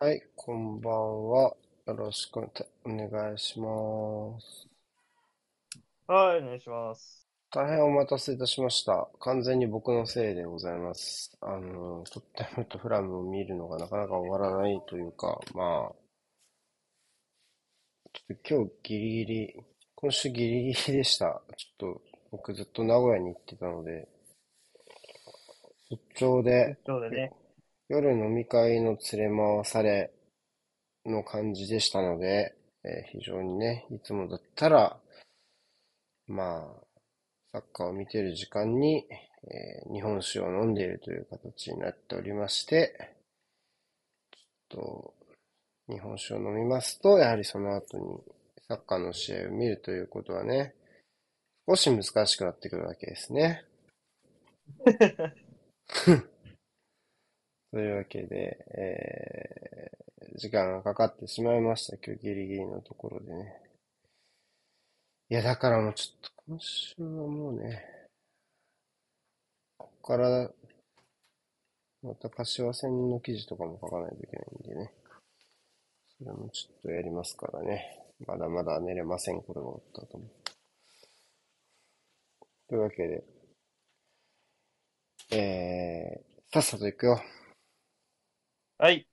はい、こんばんは。よろしくお願いします。はい、お願いします。大変お待たせいたしました。完全に僕のせいでございます。あの、とってもとフラムを見るのがなかなか終わらないというか、まあ、ちょっと今日ギリギリ、今週ギリギリでした。ちょっと僕ずっと名古屋に行ってたので、出張で、出張でね。夜飲み会の連れ回されの感じでしたので、えー、非常にね、いつもだったら、まあ、サッカーを見てる時間に、えー、日本酒を飲んでいるという形になっておりまして、ちょっと、日本酒を飲みますと、やはりその後にサッカーの試合を見るということはね、少し難しくなってくるわけですね。というわけで、えー、時間がかかってしまいました。今日ギリギリのところでね。いや、だからもうちょっと今週はもうね、ここから、また柏戦の記事とかも書かないといけないんでね。それもちょっとやりますからね。まだまだ寝れません、これが終わったと思う。というわけで、えー、さっさと行くよ。はい。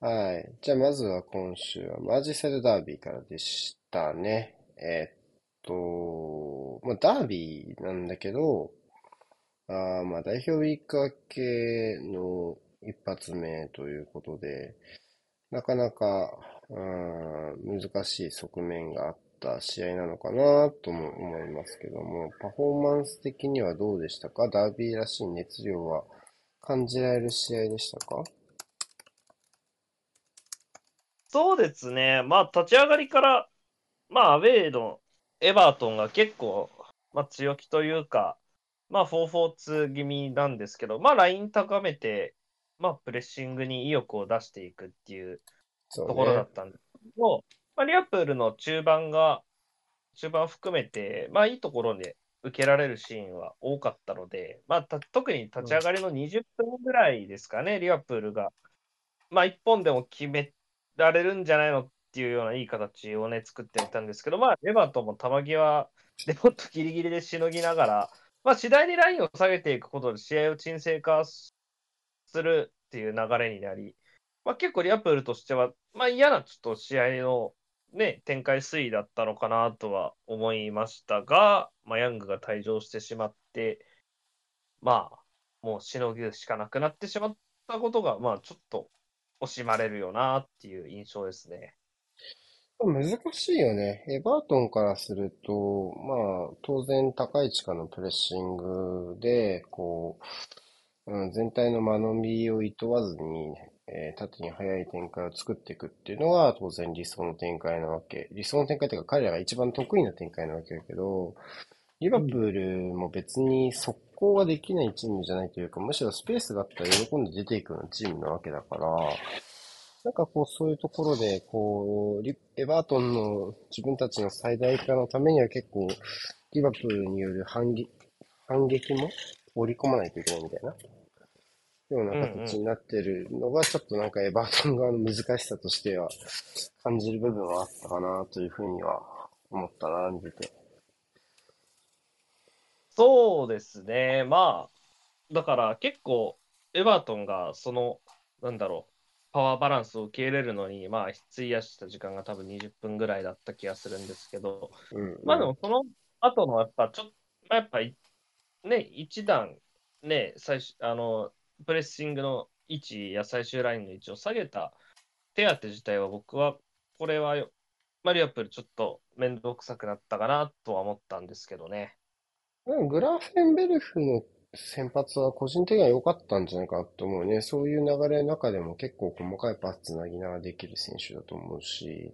はい。じゃあ、まずは今週はマジセルダービーからでしたね。えーっと、まあ、ダービーなんだけど、あまあ、代表ウィーク明けの一発目ということで、なかなか、うん難しい側面があった試合なのかなとも思いますけども、パフォーマンス的にはどうでしたか？ダービーらしい熱量は感じられる試合でしたか？そうですね。まあ、立ち上がりから、まあ、アウェーのエバートンが結構、まあ、強気というか、まあ、4-4-2気味なんですけど、まあ、ライン高めて、まあ、プレッシングに意欲を出していくっていうところだったんですけど、ね、まあ、リアプールの中盤が、中盤含めて、まあ、いいところで受けられるシーンは多かったので、まあ、特に立ち上がりの20分ぐらいですかね、うん、リアプールが、まあ、1本でも決められるんじゃないのっていうようないい形をね、作っていたんですけど、まあ、エバートも球際でもっとギリギリでしのぎながら、まあ、次第にラインを下げていくことで試合を沈静化するっていう流れになり、まあ、結構リアプールとしては、まあ、嫌なちょっと試合のね、展開推移だったのかなとは思いましたが、まあ、ヤングが退場してしまって、まあ、もうしのぐしかなくなってしまったことが、まあ、ちょっと惜しまれるよなっていう印象ですね。難しいよね。エバートンからすると、まあ、当然高い位置からのプレッシングで、こう、うん、全体の間延びを厭わずに、えー、縦に速い展開を作っていくっていうのが当然理想の展開なわけ。理想の展開っていうか彼らが一番得意な展開なわけだけど、リバプールも別に速攻ができないチームじゃないというか、むしろスペースがあったら喜んで出ていくようなチームなわけだから、なんかこうそういうところで、こう、エバートンの自分たちの最大化のためには結構、リバプールによる反撃反撃も織り込まないといけないみたいな。ような形になってるのが、ちょっとなんかエバートン側の難しさとしては感じる部分はあったかなというふうには思ったな、見てて。そうですね。まあ、だから結構、エバートンがその、なんだろう、パワーバランスを受け入れるのに、まあ、費やした時間が多分20分ぐらいだった気がするんですけど、うんうん、まあでもその後のやっぱちょっと、まあ、やっぱね、一段、ね、最初、あの、プレッシングの位置や最終ラインの位置を下げた手当自体は僕は、これは、マリアプルちょっと面倒くさくなったかなとは思ったんですけどね。グラフェンベルフの先発は個人的には良かったんじゃないかと思うね。そういう流れの中でも結構細かいパスつなぎながらできる選手だと思うし、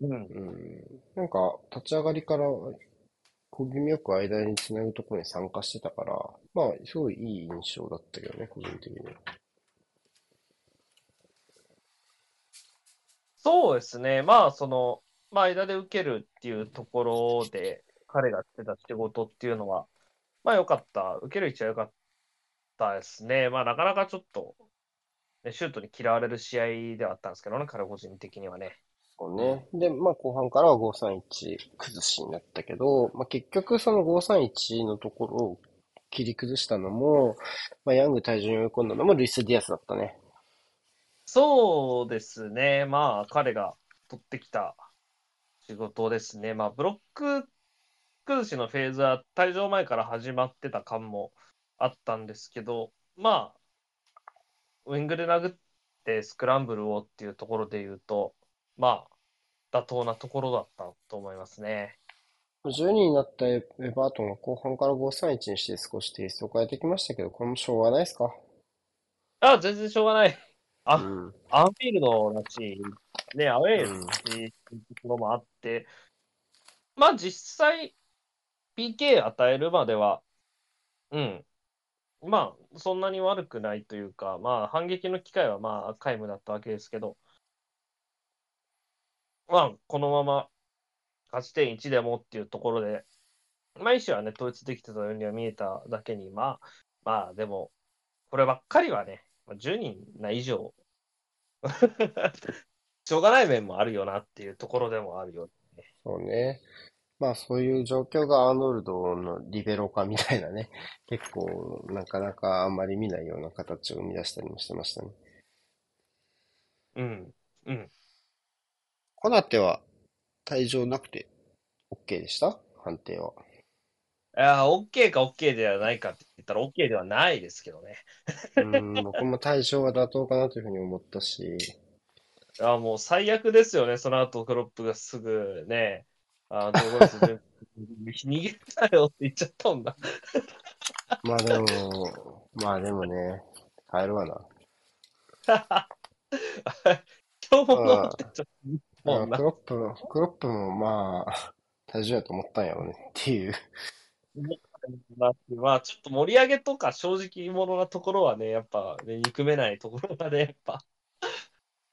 うん、うん、なんか立ち上がりから小気味よく間につなぐところに参加してたから、まあ、すごいいい印象だったけどね、個人的に。そうですね。まあ、その、まあ、間で受けるっていうところで、彼がしてた仕事っていうのは、まあ、良かった。受ける位置は良かったですね。まあ、なかなかちょっと、ねシュートに嫌われる試合ではあったんですけどね、彼個人的にはね。そうね。で、まあ後半からは531崩しになったけど、まあ結局その531のところを切り崩したのも、まあヤング退場に追い込んだのもルイス・ディアスだったね。そうですね。まあ、彼が取ってきた仕事ですね。まあ、ブロック崩しのフェーズは退場前から始まってた感もあったんですけど、まあ、ウィングで殴ってスクランブルをっていうところで言うと、まあ、妥当なところだったと思いますね。12になったエバートンが後半から531にして少しテイストを変えてきましたけど、これもしょうがないですか？あ、全然しょうがない。あ、うん。アンフィールドだし、ね、アウェーうんっていうところもあって、まあ実際、PK 与えるまでは、うん、まあそんなに悪くないというか、まあ反撃の機会はまあ皆無だったわけですけど、まあこのまま勝ち点1でもっていうところで、まあ一種はね、統一できてたようには見えただけに、まあ、まあでも、こればっかりはね、まあ10人な以上、しょうがない面もあるよなっていうところでもあるよ。そうね。まあそういう状況がアーノルドのリベロ化みたいなね、結構なかなかあんまり見ないような形を生み出したりもしてましたね。うん。うん。コナテは退場なくて OK でした？判定は。いや、OK か OK ではないかって言ったら OK ではないですけどね。うーん、僕も退場は妥当かなというふうに思ったし、いや、もう最悪ですよね。その後、クロップがすぐね、あ、どこです逃げたよって言っちゃったもんだ。まあでも、まあでもね、変えるわな。今日も飲んでちゃったもんなまあク。ロップ、クロップもまあ、退場やと思ったんやろうねっていう。まあ、ちょっと盛り上げとか正直者なところはね、やっぱ、ね、憎めないところがね、やっぱ、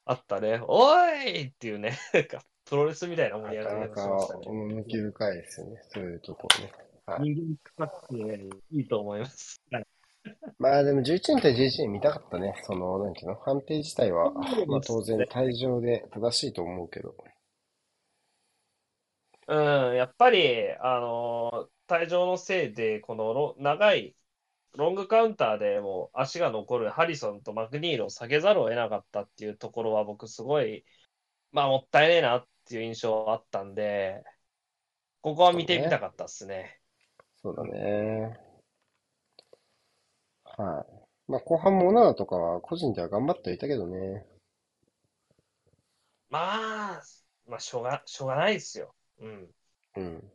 あったね。おいっていうね、なんか、プロレスみたいな盛り上がりなかなか方しましたね。趣深いですよね、そういうところね。人間かってね、いいと思います。はい まあでも11人対11人見たかったね。その、なんていうの、判定自体は、まあ当然退場で正しいと思うけど。うん、やっぱり、あのー退場のせいで、このロ長いロングカウンターでもう足が残るハリソンとマクニールを下げざるを得なかったっていうところは、僕、すごい、まあ、もったいねえなっていう印象あったんで、ここは見てみたかったっすね。そうだね。はい。まあ後半もオナナとかは個人では頑張ってはいたけどね。まあ、まあ、しょうが、しょうがないですよ。うん。うん。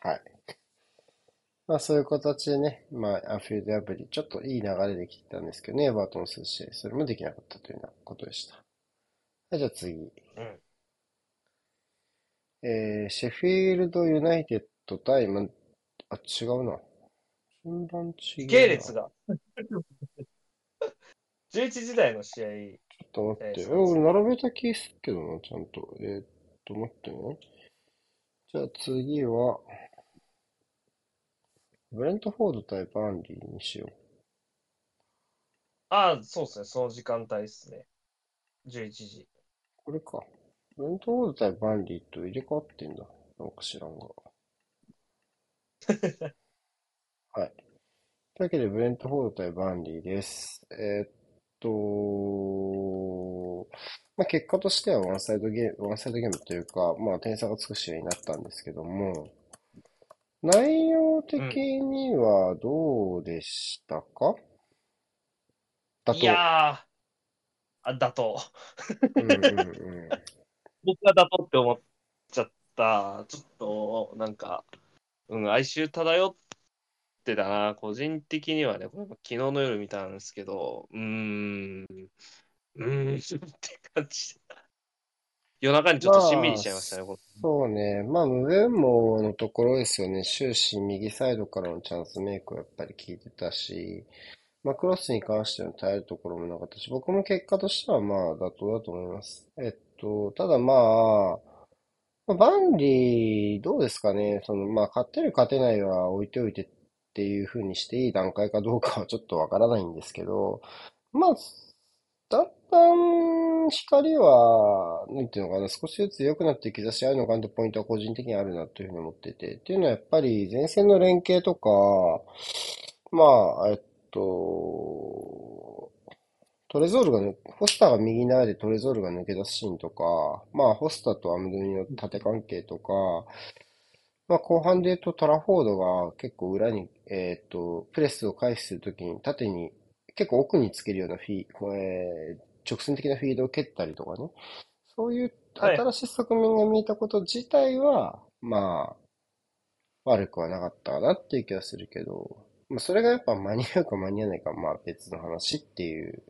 はい。まあそういう形でね、まあアンフィールド破り、ちょっといい流れできてたんですけどね、エバートンする試合、それもできなかったというようなことでした。はい、じゃあ次。うん。えー、シェフィールドユナイテッド対、ま、あ、違うな。順番違う系列が。11時台の試合、ちょっと待って。え、えー俺並べた気すっけどな、ちゃんと。えーっと、待ってね。じゃあ次は、ブレントフォード対バーンリーにしよう。ああ、そうですね、その時間帯ですね。11時。これか。ブレントフォード対バーンリーと入れ替わってんだ。なんか知らんが。はい。というわけで、ブレントフォード対バーンリーです。えーっと、まあ、結果としてはワンサイドゲーム、ワンサイドゲームというか、まあ、点差がつく試合になったんですけども、内容的にはどうでしたか？だと。いやー、あ、だと。うんうんうん。僕がだとって思っちゃった。ちょっと、なんか、うん、哀愁漂ってたな。個人的にはね、これも昨日の夜見たんですけど、うーん、うーん、って感じ。夜中にちょっとしんみりしちゃいましたね、こそうね。まあ、ムベンモのところですよね。終始右サイドからのチャンスメイクはやっぱり効いてたし、まあ、クロスに関しての耐えるところもなかったし、僕も結果としてはまあ、妥当だと思います。えっと、ただまあ、まあバンリー、どうですかね。その、まあ、勝てる勝てないは置いておいてっっていう風にしていい段階かどうかはちょっとわからないんですけど、まあ、だんだん光は、なんていうのかな、少しずつ良くなっていく兆しあるのかなってポイントは個人的にあるなというふうに思ってて。っていうのはやっぱり前線の連携とか、まあ、えっと、トレゾールが、ホスターが右に流れてトレゾールが抜け出すシーンとか、まあ、ホスターとアムドニの縦関係とか、まあ、後半で言うとトラフォードが結構裏に、えっと、プレスを回避するときに縦に、結構奥につけるようなフィー、これ、直線的なフィードを蹴ったりとかね。そういうはい。新しい側面が見えたこと自体は、まあ、悪くはなかったかなっていう気がするけど、まあ、それがやっぱ間に合うか間に合わないかはまあ別の話っていう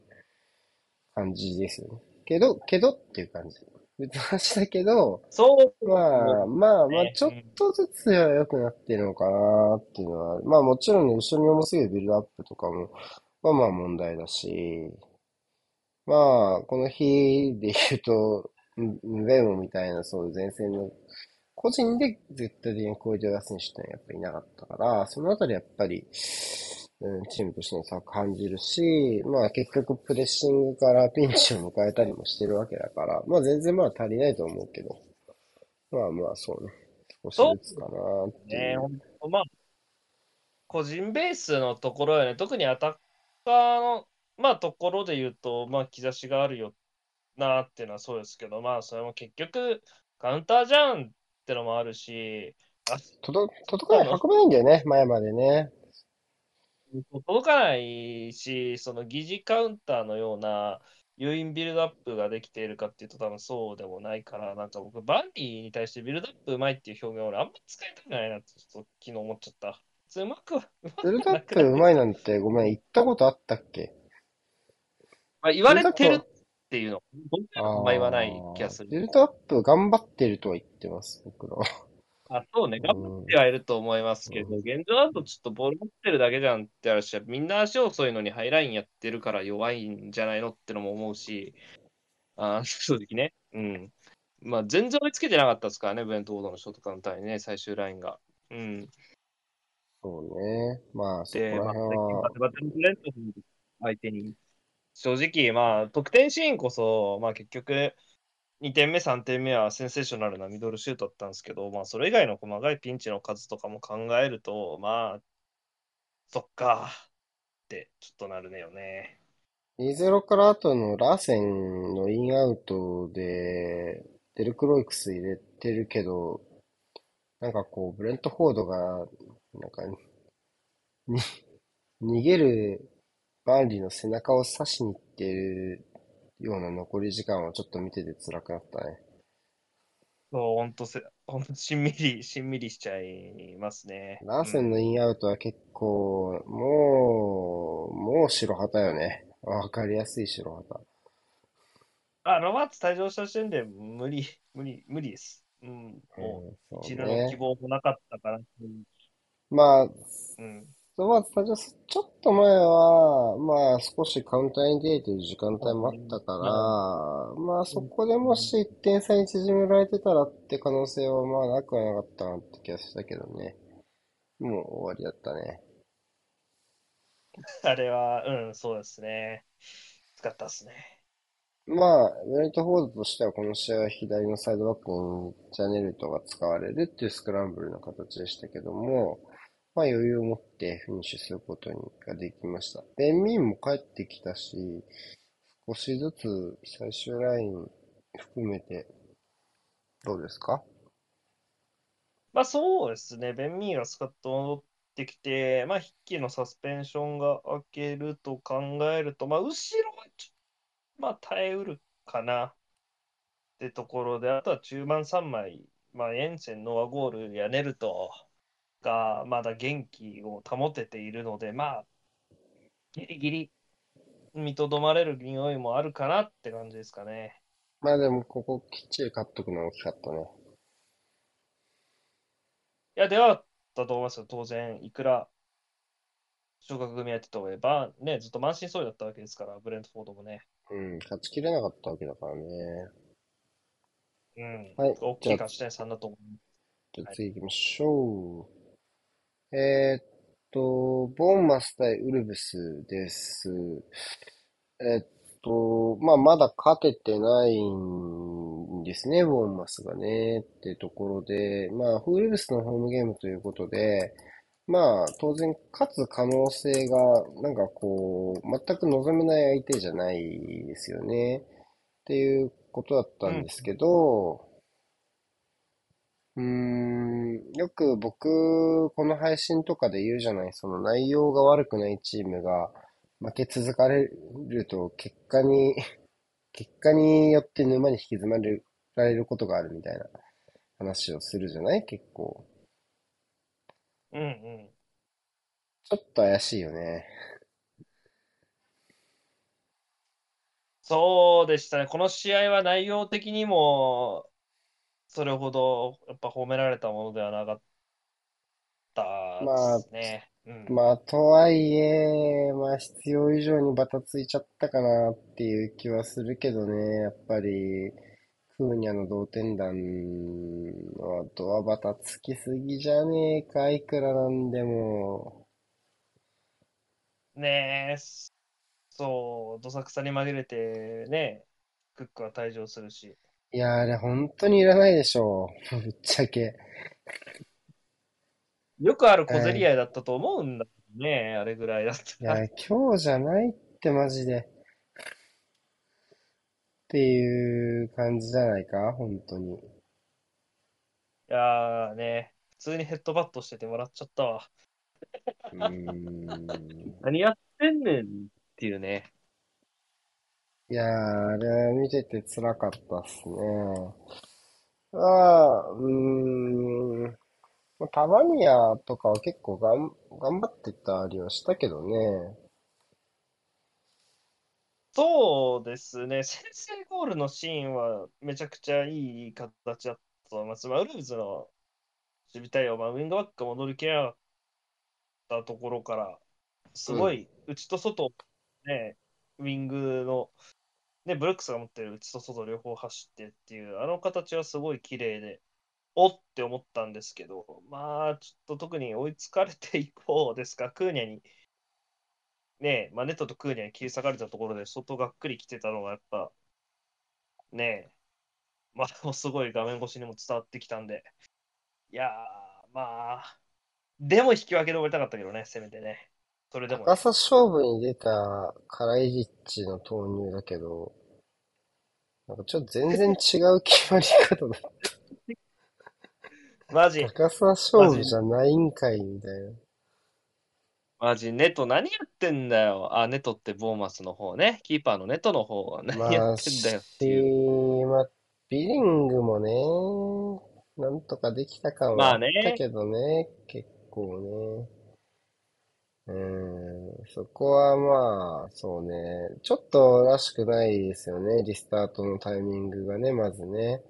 感じですよね。けど、けどっていう感じ。別の話だけど、そうまあ、まあ、まあ、ね。ちょっとずつは良くなってるのかなっていうのは、まあもちろんね、後ろに重すぎるビルドアップとかも、まあまあ問題だし、まあ、この日で言うと、んベモみたいなそういう前線の個人で絶対的にクオリティを出す選手ってのはやっぱりいなかったから、そのあたりやっぱり、うん、チームとしての差を感じるし、まあ結局プレッシングからピンチを迎えたりもしてるわけだから、まあ全然まだ足りないと思うけど、まあまあそうね、少しそうずつかなってね、いう。ほんと。まあ、個人ベースのところよね、特にアタッカーの、まあ、ところで言うと、まあ、兆しがあるよなっていうのはそうですけど、まあ、それも結局、カウンターじゃんってのもあるし、あ届、届かない、運べないんだよね、前までね。届かないし、その疑似カウンターのような誘引ビルドアップができているかっていうと多分そうでもないから、なんか僕、バンリーに対してビルドアップうまいっていう表現を俺あんま使いたくないなってちょっと昨日思っちゃった。うまくは、うまビルくドアップうまいなんて、ごめん、言ったことあったっけ？まあ、言われてるっていうの、僕らはあんま言わない気がする。ビルドアップ頑張ってるとは言ってます、僕らは。あ、そうね、頑張うん、ってはいると思いますけど、うん、現状だとちょっとボール持ってるだけじゃんって話は、みんな足遅いのにハイラインやってるから弱いんじゃないのってのも思うし、あ、正直ね。うん。まあ、全然追いつけてなかったですからね、ブレントフォードのショートカウンターにね、最終ラインが。うん。そうね。まあ、そこで、らまあ、辺は、バテン相手に、正直、まあ、得点シーンこそ、まあ、結局、2点目、3点目はセンセーショナルなミドルシュートだったんですけど、まあ、それ以外の細かいピンチの数とかも考えると、まあ、そっかってちょっとなるねよね。2-0から後のラーセンのインアウトで、デルクロイクス入れてるけど、なんかこう、ブレントフォードが、なんか、に、逃げるバーンリーの背中を刺しに行ってるような残り時間はちょっと見てて辛くなったね。そう、ほんとせ、ほんとしんみり、しんみりしちゃいますね。ラーセンのうん。インアウトは結構、もう、もう白旗よね。わかりやすい白旗。あ、ロバーツ退場した時点で無理、無理、無理です。うん、もうん、う、そう一度の希ね。望もなかったから。うん。まあ、うん。ロバーツ退場すちょっと前は、まあ少しカウンターに出れてる時間帯もあったかまあ、ら、まあそうんこでもし1点差に縮められてたらって可能性はまあなくはなかったなって気がしたけどね。もう終わりだったね。あれは、うん、そうですね。使ったっすね。まあ、ウェルトフォードとしてはこの試合は左のサイドバックにジャネルトが使われるっていうスクランブルの形でしたけども、まあ余裕を持ってフィニッシュすることにができました。ベンミンも帰ってきたし、少しずつ最終ライン含めてどうですか？まあそうですね。ベン・ミーがスカッと戻ってきて、まあ、筆記のサスペンションが明けると考えると、まあ、後ろはちょ、まあ、耐えうるかなってところで、あとは中盤3枚、まあ、エンセン、ノアゴールやネルトがまだ元気を保てているので、まあ、ギリギリ見とどまれる匂いもあるかなって感じですかね。まあでもここきっちり勝っとくのは大きかったね。いや、ではあったと思いますよ、当然。いくら昇格組やってた方がば、ね、ずっと満身創痍だったわけですから、ブレントフォードもね。うん、勝ちきれなかったわけだからね。うん。はい、大きい勝ち点3だと思います。じゃあ次行きましょう。えーっと、ボーンマス対ウルブスです。えっと、まあ、まだ勝ててないんですね、ボーンマスがね、ってところで、まあ、フールブスのホームゲームということで、まあ、当然、勝つ可能性が、なんかこう、全く望めない相手じゃないですよね。っていうことだったんですけど、うーん、よく僕、この配信とかで言うじゃない、その内容が悪くないチームが負け続かれると、結果に、結果によって沼に引き詰まれられることがあるみたいな話をするじゃない結構。うんうん。ちょっと怪しいよね。そうでしたね。この試合は内容的にも、それほどやっぱ褒められたものではなかったでまあ、すね。うん。まあ、とはいえ、まあ、必要以上にバタついちゃったかなっていう気はするけどね。やっぱり、クーニャの同点弾の後はバタつきすぎじゃねえか、いくらなんでも。ねえ、そう、どさくさに紛れてね、クックは退場するし。いや、あれ本当にいらないでしょう。ぶっちゃけ。よくある小競はい。り合いだったと思うんだけどね、あれぐらいだったら。いや、今日じゃないってマジで。っていう感じじゃないか、本当に。いやーね、普通にヘッドバットしてて笑っちゃったわ。うーん。何やってんねんっていうね。いやー、あれ見てて辛かったっすね。ああ、うーん。タバニアとかは結構がん、頑張ってたりはしたけどね。そうですね、先制ゴールのシーンはめちゃくちゃいい形だったと思います。まあ、ウルブズの守備対応、まあ、ウィングバックが戻りきれなかったところから、すうん。ごい内と外、ね、ウィングの、ね、ブルックスが持ってる内と外両方走ってっていう、あの形はすごい綺麗で、おって思ったんですけど、まあ、ちょっと特に追いつかれて以降ですか、クーニャに、ね、まあ、ネットとクーニャに切り裂かれたところで、外がっくり来てたのが、やっぱ、ねえ、まあ、もすごい画面越しにも伝わってきたんで、いやー、まあ、でも引き分けで終わりたかったけどね、せめてね。それでも高ね。さ勝負に出たカライリッチの投入だけど、なんかちょっと全然違う決まり方だ。マジ、高さマ勝負ジ、じゃないんかい、みたいな。マジ、ネト何やってんだよ。あ、ネトってボーマスの方ね。キーパーのネトの方は何やまあ、ってんだよっしていう。まあ、ビリングもね、なんとかできた感はまああったね、けどね、結構ね。うーん、そこはまあ、そうね、ちょっとらしくないですよね、リスタートのタイミングがね、まずね。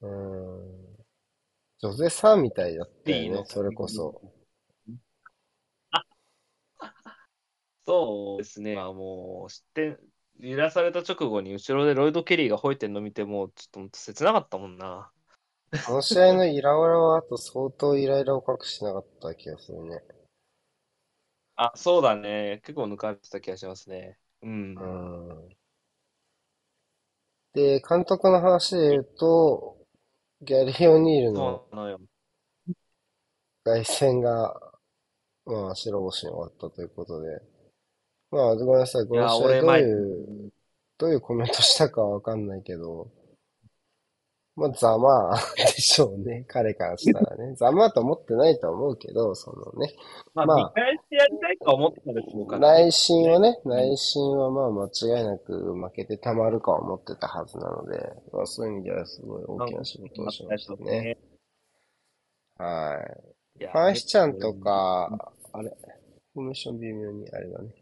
うーん、ジョゼさんみたいだったよ B ね、の？それこそ。そうですね。まあもう、知って、揺らされた直後に後ろでロイド・ケリーが吠えてるの見て、もうちょっとほんと切なかったもんな。この試合のイラオラはあと相当イライラを隠してなかった気がするね。あ、そうだね。結構抜かれてた気がしますね。う。うんん。で、監督の話で言うと、ギャリー・オニールのそうなのよ。凱旋が、まあ、白星に終わったということで、まあ、ごめんなさい、この試合どういう、どういうコメントしたかはわかんないけど、まあ、ざまあでしょうね、彼からしたらね。ざまあと思ってないとは思うけど、そのね、まあ、まあ、見返してやりたいとは思ってたでしょうからね。内心はね、うん。内心はまあ間違いなく負けてたまるかは思ってたはずなので、まあそういう意味ではすごい大きな仕事をしましたね。ね。はい。ファンヒちゃん結と構、か、あれ、フォーメーション微妙にあれだね。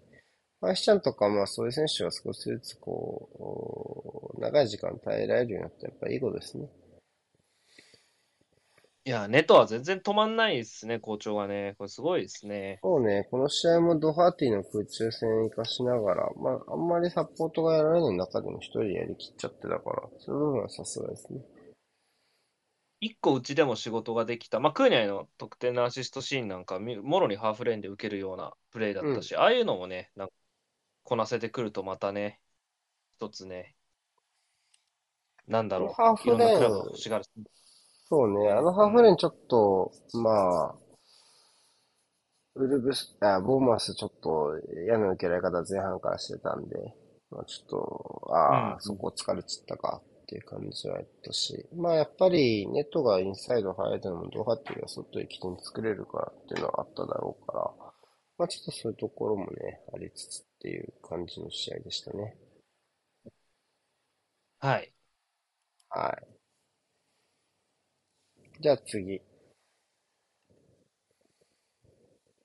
ファンヒちゃんとか、まあそういう選手は少しずつこう、長い時間耐えられるようになってやっぱりいいことですね。いや、ネトは全然止まんないですね、好調がね。これすごいですね。そうね、この試合もドハーティの空中戦を活かしながら、まああんまりサポートがやられない中でも一人やりきっちゃってたから、その部分はさすがですね。一個うちでも仕事ができた。まあ、クーニャイの得点のアシストシーンなんか、みもろにハーフレーンで受けるようなプレーだうん。ったし、ああいうのもね、なんかこなせてくるとまたね、一つね、なんだろハーう、いフレーン、欲しがる。そうね、あのハーフレーンちょっと、まあ、ウルブス、あ、ボーマスちょっと嫌な受けられ方前半からしてたんで、まあちょっと、ああ、うんそこ疲れちゃったかっていう感じはやったし、まあやっぱりネットがインサイド入るのもドハティが外行き点作れるからっていうのはあっただろうから、まあちょっとそういうところもね、ありつつっていう感じの試合でしたね。はい。はい。じゃあ次。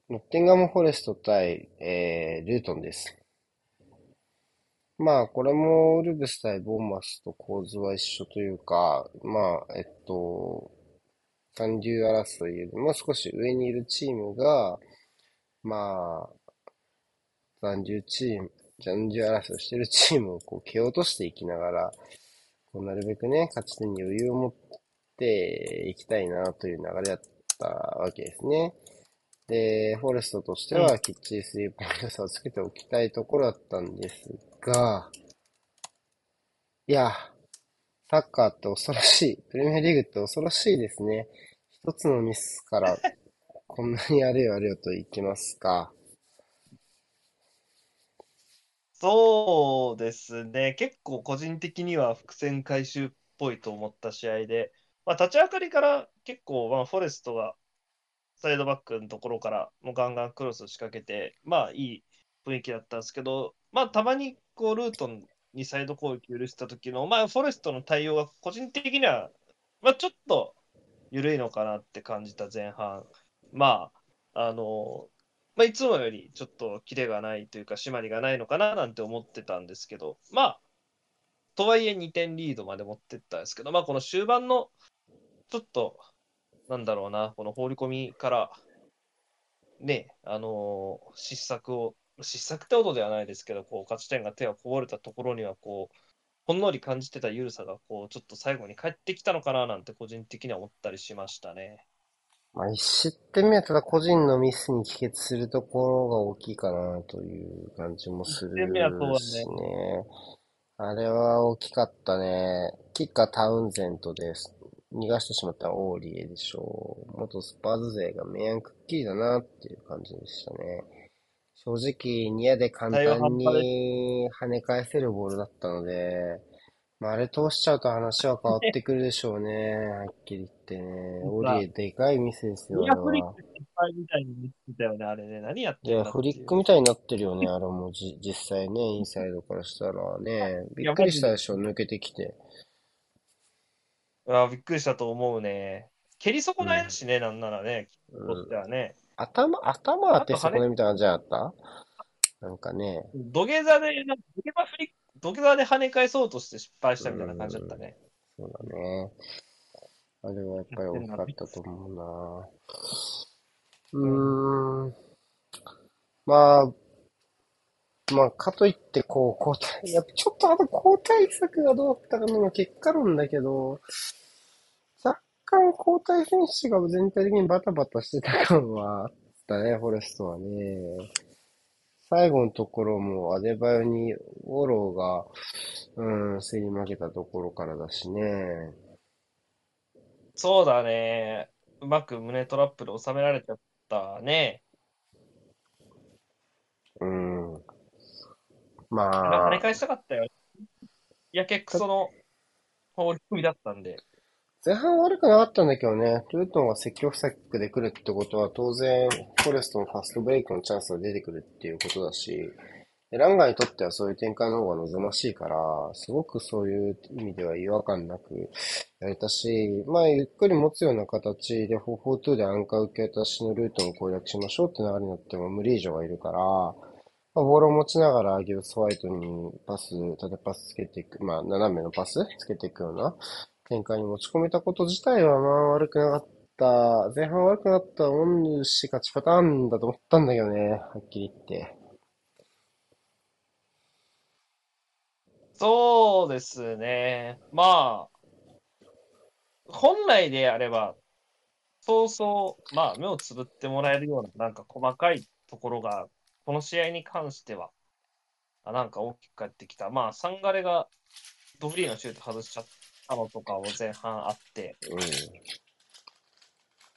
ノッテンガム・フォレスト対、えー、ルートンです。まあ、これもウルブス対ボーンマスと構図は一緒というか、まあ、えっと、残留争いよりも少し上にいるチームが、まあ、残留チーム、残留争いをしているチームをこう蹴落としていきながら、こうなるべくね、勝ち点に余裕を持っていきたいなという流れだったわけですね。で、フォレストとしてはきっちりスリーポイント差をつけておきたいところだったんですが、いや、サッカーって恐ろしい。プレミアリーグって恐ろしいですね。一つのミスからこんなにあれよあれよといきますか。そうですね。結構個人的には伏線回収っぽいと思った試合で、まあ、立ち上がりから結構、まあ、フォレストがサイドバックのところからもうガンガンクロス仕掛けて、まあいい雰囲気だったんですけど、まあたまにこうルートにサイド攻撃を許した時の、まあフォレストの対応が個人的には、まあちょっと緩いのかなって感じた前半。まあ、あの、まあいつもよりちょっとキレがないというか締まりがないのかななんて思ってたんですけど、まあ、とはいえ2点リードまで持ってったんですけど、まあこの終盤のちょっとなんだろうな、この放り込みから、ね、あのー失策を、失策ってことではないですけど、こう勝ち点が手がこぼれたところには、こう、ほんのり感じてた緩さが、こう、ちょっと最後に帰ってきたのかななんて、個人的には思ったりしましたね。まあ、一失点目はただ個人のミスに帰結するところが大きいかなという感じもする一点目はそうだねしね。あれは大きかったね。キッカータウンゼントです。逃がしてしまったオーリエでしょう。元スパーズ勢が明暗くっきりだなっていう感じでしたね。正直、ニアで簡単に跳ね返せるボールだったので、まあ、あれ通しちゃうと話は変わってくるでしょうね。はっきり言ってね。オーリエでかいミスですよ、あれニアフリッはク。みたいに言ってたよね、あれね。何やっていや、んいうフリックみたいになってるよね、あれもじ、実際ね、インサイドからしたらね。びっくりしたでしょ、抜けてきて。あびっくりしたと思うね。蹴り損ないだしね、なんならね、うんとして。はね。頭、頭当て損ねみたいな感じじゃなかった？なんかね。土下座で、なんか土下座フリック、土下座で跳ね返そうとして失敗したみたいな感じだったね。そうだね。あれはやっぱり大きかったと思うな。うーん。まあ、まあ、かといって、こう、交代、やっぱちょっとあの交代策がどうだったかの結果論だけど、若干交代選手が全体的にバタバタしてた感はあったね、フォレストはね。最後のところもアデバヨにウォローが、うん、競り負けたところからだしね。そうだね。うまく胸トラップで収められちゃったね。うん。まあ、まあ跳ね、返したかったよ。やけくその放り込みだったんで。前半悪くなかったんだけどね、ルートンが積極策で来るってことは、当然、フォレストのファストブレイクのチャンスが出てくるっていうことだし、ランガーにとってはそういう展開の方が望ましいから、すごくそういう意味では違和感なくやれたし、まあ、ゆっくり持つような形で、442でアンカー受け渡しのルートンを攻略しましょうって流れになっても無理以上はいるから、まあ、ボールを持ちながらギブスホワイトにパス、縦パスつけていく、まあ、斜めのパスつけていくような展開に持ち込めたこと自体はまあ悪くなかった。前半悪くなったオンヌし勝ちパターンだと思ったんだけどね、はっきり言って。そうですね。まあ、本来であれば、そうそう、まあ、目をつぶってもらえるような、なんか細かいところが、この試合に関しては、あなんか大きく帰ってきた。まあ、サンガレがドフリーのシュート外しちゃったのとかも前半あって、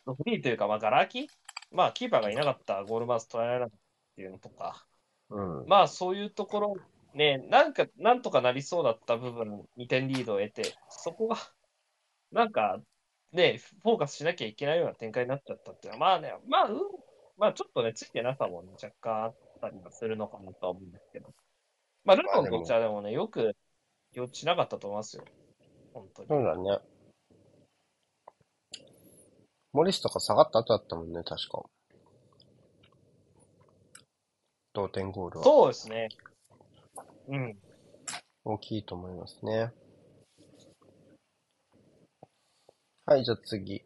ドフリーというか、まあ、ガラ空きまあ、キーパーがいなかったゴールマウス取られなかったっていうのとか、うん。まあ、そういうところ、ね、なんか、なんとかなりそうだった部分、2点リードを得て、そこが、なんか、ね、フォーカスしなきゃいけないような展開になっちゃったっていうのは、まあね、まあ、うん、まあ、ちょっとね、ついてなさも、ね、若干あったりはするのかなとは思うんですけど。まあ、ルトンとしてはでもね、よく、落ちなかったと思いますよ。本当に。そうだね。モリスとか下がった後だったもんね、確か。同点ゴールはそうですね。うん。大きいと思いますね。はい、じゃあ次。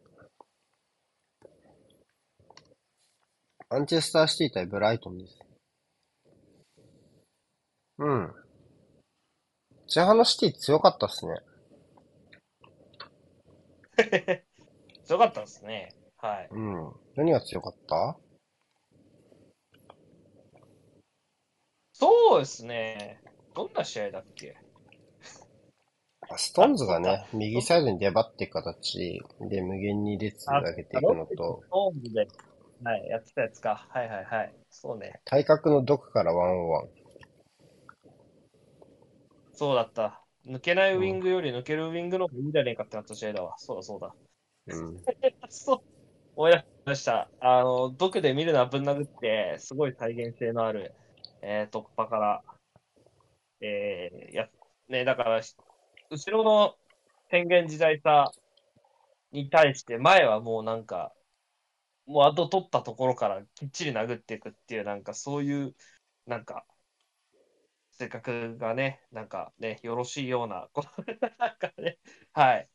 マンチェスターシティ対ブライトンです。うん。前半のシティ強かったっすね。強かったですね。はい。うん。何が強かった？そうですね。どんな試合だっけ？ストーンズがね、右サイドに出張っていく形で無限に列を上げていくのと、ホームで、はい、やってたやつか。はいはいはい。そうね。体格の毒からワンオンワン。そうだった。抜けないウィングより抜けるウィングの方がいいんじゃねえかってなった試合だわ。そうだそうだ。うん。そう。思い出しました。あの、毒で見るのはぶん殴って、すごい再現性のある、えー突破から、えーや、ね、だから、後ろの変幻自在さに対して、前はもうなんか、もう後取ったところからきっちり殴っていくっていう、なんかそういう、なんか、性格がね、なんかね、よろしいような、こなんかね、はい、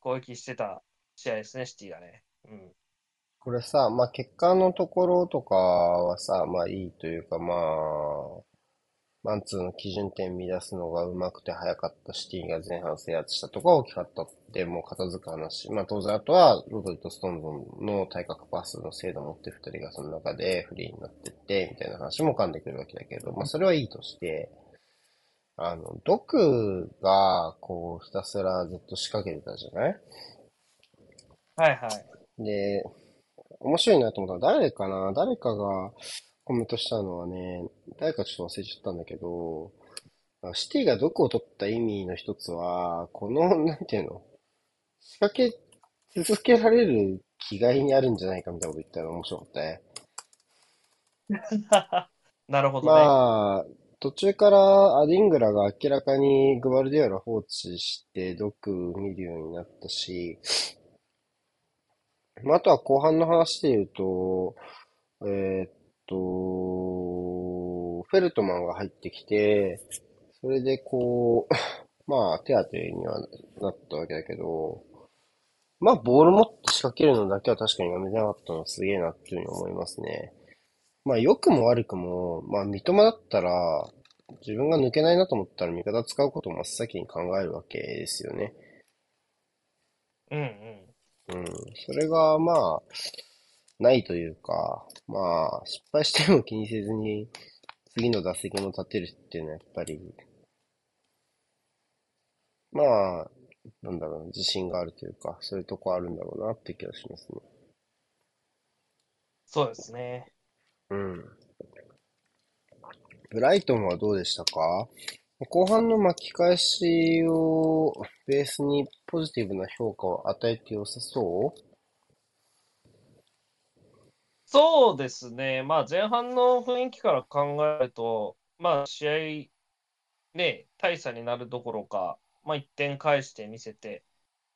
攻撃してた試合ですね、シティがね。うん。これさ、まあ、結果のところとかはさ、まあいいというか、まあ、マンツーの基準点乱すのが上手くて早かったシティが前半制圧したとか大きかったって、もう片付く話。まあ当然あとは、ロドリとストーンズの対角パスの精度を持ってる二人がその中でフリーになってって、みたいな話も噛んでくるわけだけど、まあそれはいいとして、あの、ドクが、こう、ひたすらずっと仕掛けてたじゃない？はいはい。で、面白いなと思ったら誰かな？誰かがコメントしたのはね、誰かちょっと忘れちゃったんだけど、シティが毒を取った意味の一つは、この、なんていうの？仕掛け続けられる気概にあるんじゃないかみたいなこと言ったら面白かったね。なるほどね。まあ、途中からアディングラが明らかにグバルディオラ放置して毒見るようになったし、まあ、あとは後半の話で言うと、えーっと、フェルトマンが入ってきて、それでこう、まあ手当てにはなったわけだけど、まあボール持って仕掛けるのだけは確かにやめてなかったのはすげえなっていうふうに思いますね。まあ良くも悪くも、まあ三笘だったら、自分が抜けないなと思ったら味方使うことを真っ先に考えるわけですよね。うんうん。うん。それが、まあ、ないというか、まあ、失敗しても気にせずに、次の打席も立てるっていうのはやっぱり、まあ、なんだろうな、自信があるというか、そういうとこあるんだろうなって気がしますね。そうですね。うん。ブライトンはどうでしたか？後半の巻き返しをベースにポジティブな評価を与えて良さそう？そうですね。まあ前半の雰囲気から考えると、まあ試合、ね、大差になるどころか、まあ1点返してみせて、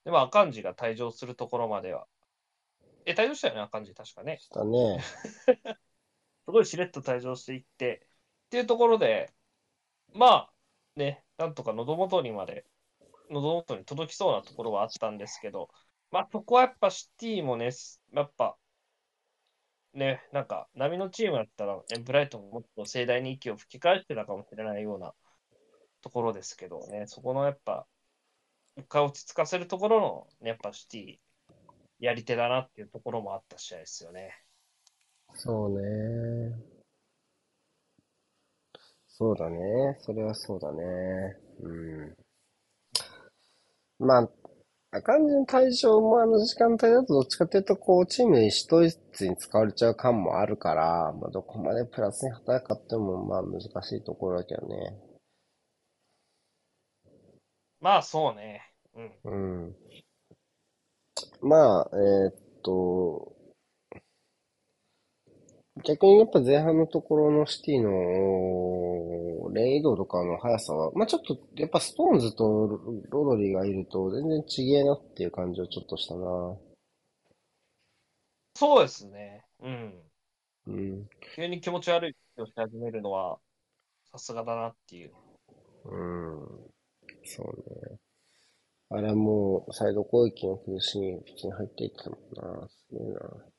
で、まあアカンジが退場するところまでは。え、退場したよね、アカンジ確かね。だね。すごいしれっと退場していって、っていうところで、まあ、ね、なんとか喉元にまで、喉元に届きそうなところはあったんですけど、まあ、そこはやっぱシティもね、やっぱ、ね、なんか、波のチームだったら、ね、ブライトももっと盛大に息を吹き返してたかもしれないようなところですけどね、そこのやっぱ、一回落ち着かせるところの、ね、やっぱシティ、やり手だなっていうところもあった試合ですよね。そうね。そうだね。それはそうだね。うん。ま、あ感じの対象もあの時間帯だとどっちかっていうと、こう、チーム一つに使われちゃう感もあるから、まあ、どこまでプラスに働くかっても、まあ、難しいところだけどね。まあそうね。うん。うん。まあ、えーっと、逆にやっぱ前半のところのシティのレーン移動とかの速さは、まあちょっとやっぱストーンズとロドリがいると全然違えなっていう感じはちょっとしたな。そうですね。うん。うん。急に気持ち悪いをし始めるのは、さすがだなっていう。うん。そうね。あれはもうサイド攻撃の苦しみ、普通に入っていってたもんな。すげえな。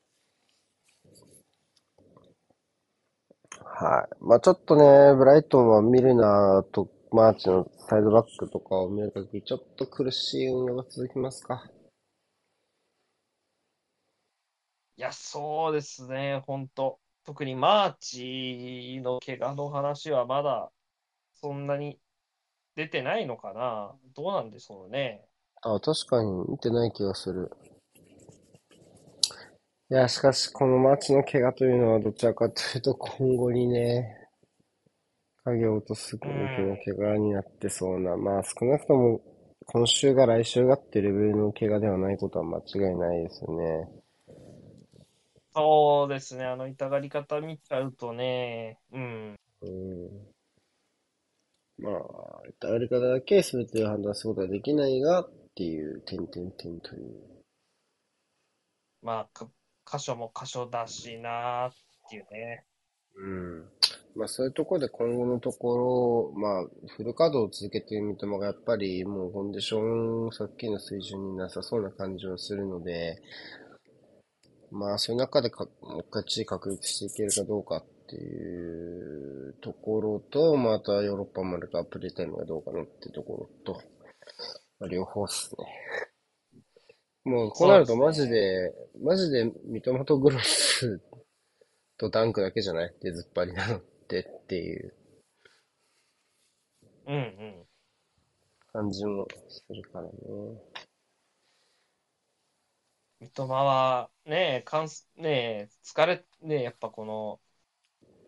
はい。まあちょっとね、ブライトンはミルナーとマーチのサイドバックとかを見るとき、ちょっと苦しい運用が続きますか。いや、そうですね、本当特にマーチの怪我の話はまだそんなに出てないのかな。どうなんでしょうね。あ、確かに見てない気がする。いや、しかし、このマーチの怪我というのはどちらかというと今後にね、影を落とす大きな怪我になってそうな、まあ少なくとも今週が来週がってレベルの怪我ではないことは間違いないですよね。そうですね、あの痛がり方見ちゃうとね、うん。うん。まあ、やり方だけ全てを判断することはできないがっていう、点々点という。まあ、か箇所も箇所だしなっていうね。うん。まあそういうところで今後のところ、まあフル稼働を続けている三笘がやっぱりもうコンディションさっきの水準になさそうな感じはするので、まあそういう中でかもう一回地位確立していけるかどうかっていうところと、またヨーロッパまでがプレイタイムがどうかなってところと、まあ、両方っすね。もうこうなるとマジで、マジで三笘とグロスとダンクだけじゃない出ずっぱりなのってっていううんうん。感じもするからね。三笘はね、かんすね、疲れ、ね、やっぱこの、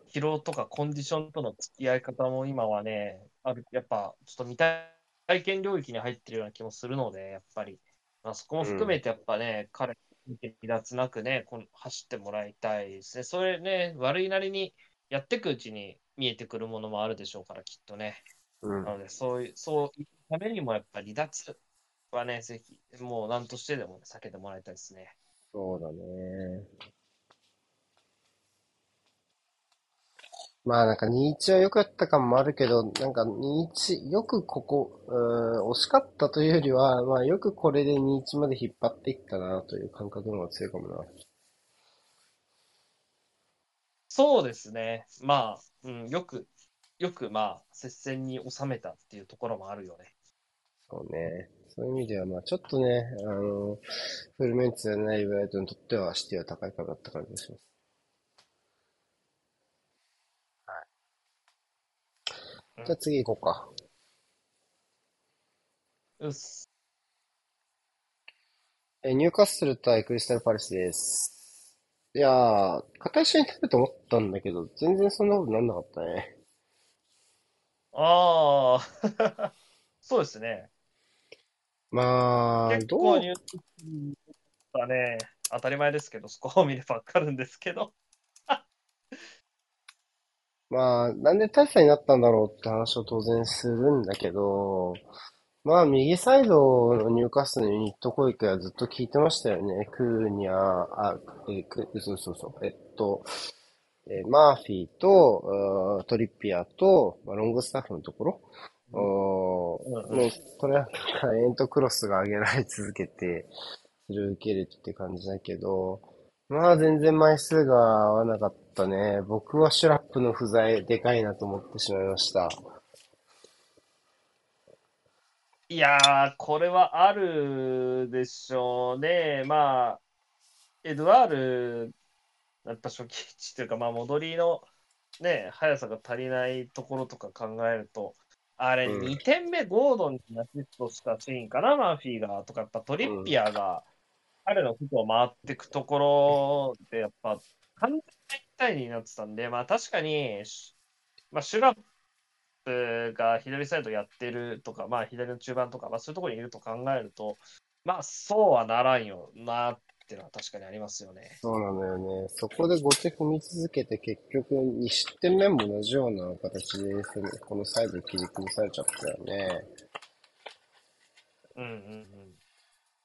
疲労とかコンディションとの付き合い方も今はね、ある、やっぱちょっと未体体験領域に入ってるような気もするので、やっぱり、まあ、そこも含めてやっぱね、彼、見て離脱なくね、この走ってもらいたいですね。それね、悪いなりにやっていくうちに見えてくるものもあるでしょうから、きっとね。うん。なので、そういう、そういうためにもやっぱ離脱はね、ぜひ、もう何としてでも避けてもらいたいですね。そうだね。まあなんか2-1は良かった感もあるけど、なんか2-1、よくここ、うーん、惜しかったというよりは、まあよくこれで2-1まで引っ張っていったなという感覚の方が強いかもな。そうですね。まあ、うん、よく、よくまあ、接戦に収めたっていうところもあるよね。そうね。そういう意味では、まあちょっとね、あの、フルメンツでないブライトにとっては、シティは高いかなって感じがします。うんじゃあ次行こうか。うっす。えーニューカッスル対クリスタルパレスです。いやー、片一緒に食べて思ったんだけど、全然そんなことなんなかったね。ああ、そうですね。まあ、どう結構ニュースだね。当たり前ですけど、スコアを見ればわかるんですけど。まあ、なんで大差になったんだろうって話を当然するんだけど、まあ、右サイドのニューカッスルのユニット攻撃はずっと聞いてましたよね。クーニャ、あ、え、ク、そうそうそう、えっと、えーマーフィーと、トリッピアと、まあ、ロングスタッフのところ、おもう、これはエントクロスが上げられ続けて、それを受けるって感じだけど、まあ全然枚数が合わなかったね。僕はシュラップの不在でかいなと思ってしまいました。いやー、これはあるでしょうね。まあ、エドワール、やっぱ初期値というか、まあ、戻りのね、速さが足りないところとか考えると、あれ、うん2点目、ゴードンにアシストしたシーンかな、マーフィーが、とか、やっぱトリッピアが、彼の服を回っていくところで、やっぱ、完体になってたんで、まあ確かに、しまあ、シュラップが左サイドやってるとか、まあ左の中盤とか、まあそういうところにいると考えると、まあそうはならんよなっていうのは確かにありますよね。そうなのよね。そこで後手踏み続けて結局2失点目も同じような形でこのサイド切り崩されちゃったよね。うんうんうん。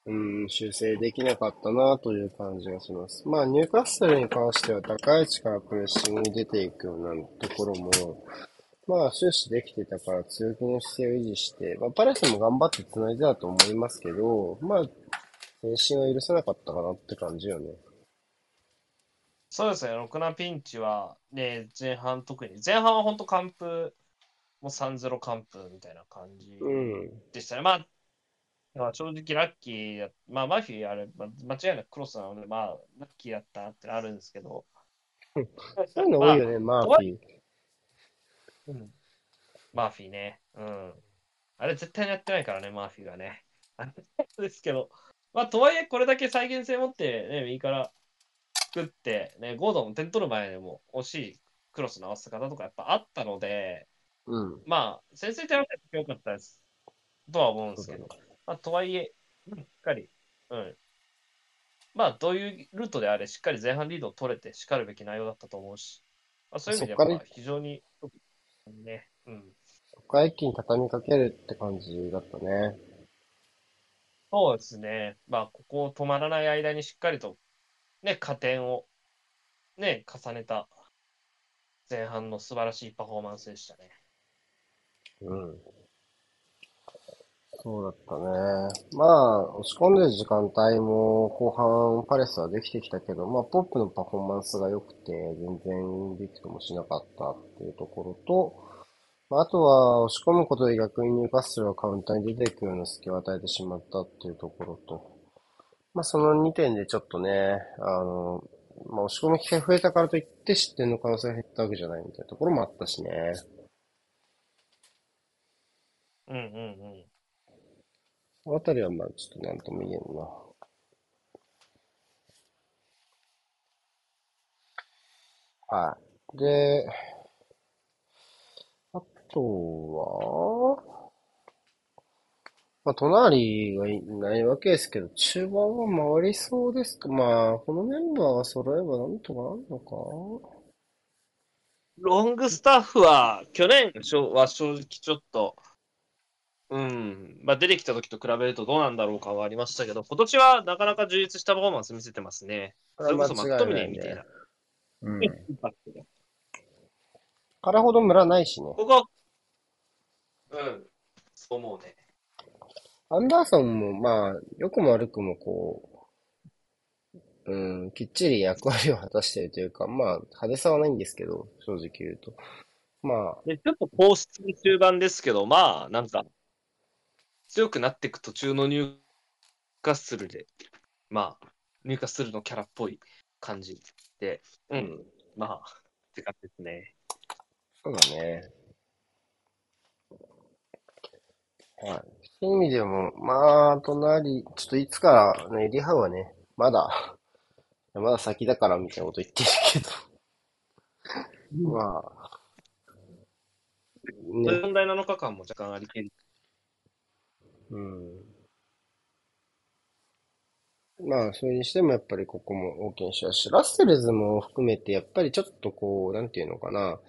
うん、修正できなかったなという感じがします。まあ、ニューカッスルに関しては高い位置からプレッシングに出ていくようなところも、まあ、終始できてたから強気の姿勢を維持して、まあ、パレスも頑張って繋いでたと思いますけど、まあ、前進は許せなかったかなって感じよね。そうですね、ろくなピンチは、ね、前半特に、前半は本当完封、もう3-0完封みたいな感じうん。でしたね。まあ、まあ正直ラッキーや、まあマフィーあれ、まあ、間違いなくクロスなので、まあラッキーやったってあるんですけど。そういうの多いよね、マーフィー。うんマーフィーね。うん。あれ絶対にやってないからね、マーフィーがね。あれですけど、まあとはいえこれだけ再現性持ってね、右から作って、ね、ゴードン点取る前でも惜しいクロスの合わせ方とかやっぱあったので、うん。まあ先制点は良かったです。とは思うんですけど。まあとはいえ、うんしっかり、うん。まあどういうルートであれ、しっかり前半リードを取れて、しかるべき内容だったと思うし、まあ、そういう意味では非常に、ね、うん。そこから一気に畳みかけるって感じだったね。そうですね。まあ、ここ止まらない間にしっかりと、ね、加点を、ね、重ねた前半の素晴らしいパフォーマンスでしたね。うん。そうだったね。まあ、押し込んでる時間帯も後半パレスはできてきたけど、まあ、ポップのパフォーマンスが良くて、全然ビクともしなかったっていうところと、まあ、あとは押し込むことで逆にニューカッスルはカウンターに出ていくような隙を与えてしまったっていうところと、まあ、その2点でちょっとね、あの、まあ、押し込む機会増えたからといって失点の可能性が減ったわけじゃないみたいなところもあったしね。うんうんうん。あたりはまあちょっとなんとも言えんな。はい。で、あとは、まあ、隣がいないわけですけど、中盤は回りそうですか？まあ、このメンバーが揃えばなんとかなるのか。ロングスタッフは、去年は正直ちょっと、うん、まあ出てきた時と比べるとどうなんだろうかはありましたけど、今年はなかなか充実したパフォーマンス見せてますね。それこそマットミネーみたいな。うん。インパクトが彼ほどムラないしね。ここ、うん、そう思うね。アンダーソンも、まあ、良くも悪くもこう、うん、きっちり役割を果たしているというか、まあ、派手さはないんですけど、正直言うと。まあ、で、ちょっと高質の中盤ですけど、まあ、なんか、強くなっていく途中のニューカッスルで、まあ、ニューカッスルのキャラっぽい感じで、うん、まあ、って感じですね。そうだね。はい。そういう意味でも、まあ、隣、ちょっといつからね、リハはね、まだ、まだ先だからみたいなこと言ってるけど、まあ、問題7日間も若干ありける。うん。まあ、それにしてもやっぱりここも大きな試合し、ラッセルズも含めて、やっぱりちょっとこう、なんていうのかな、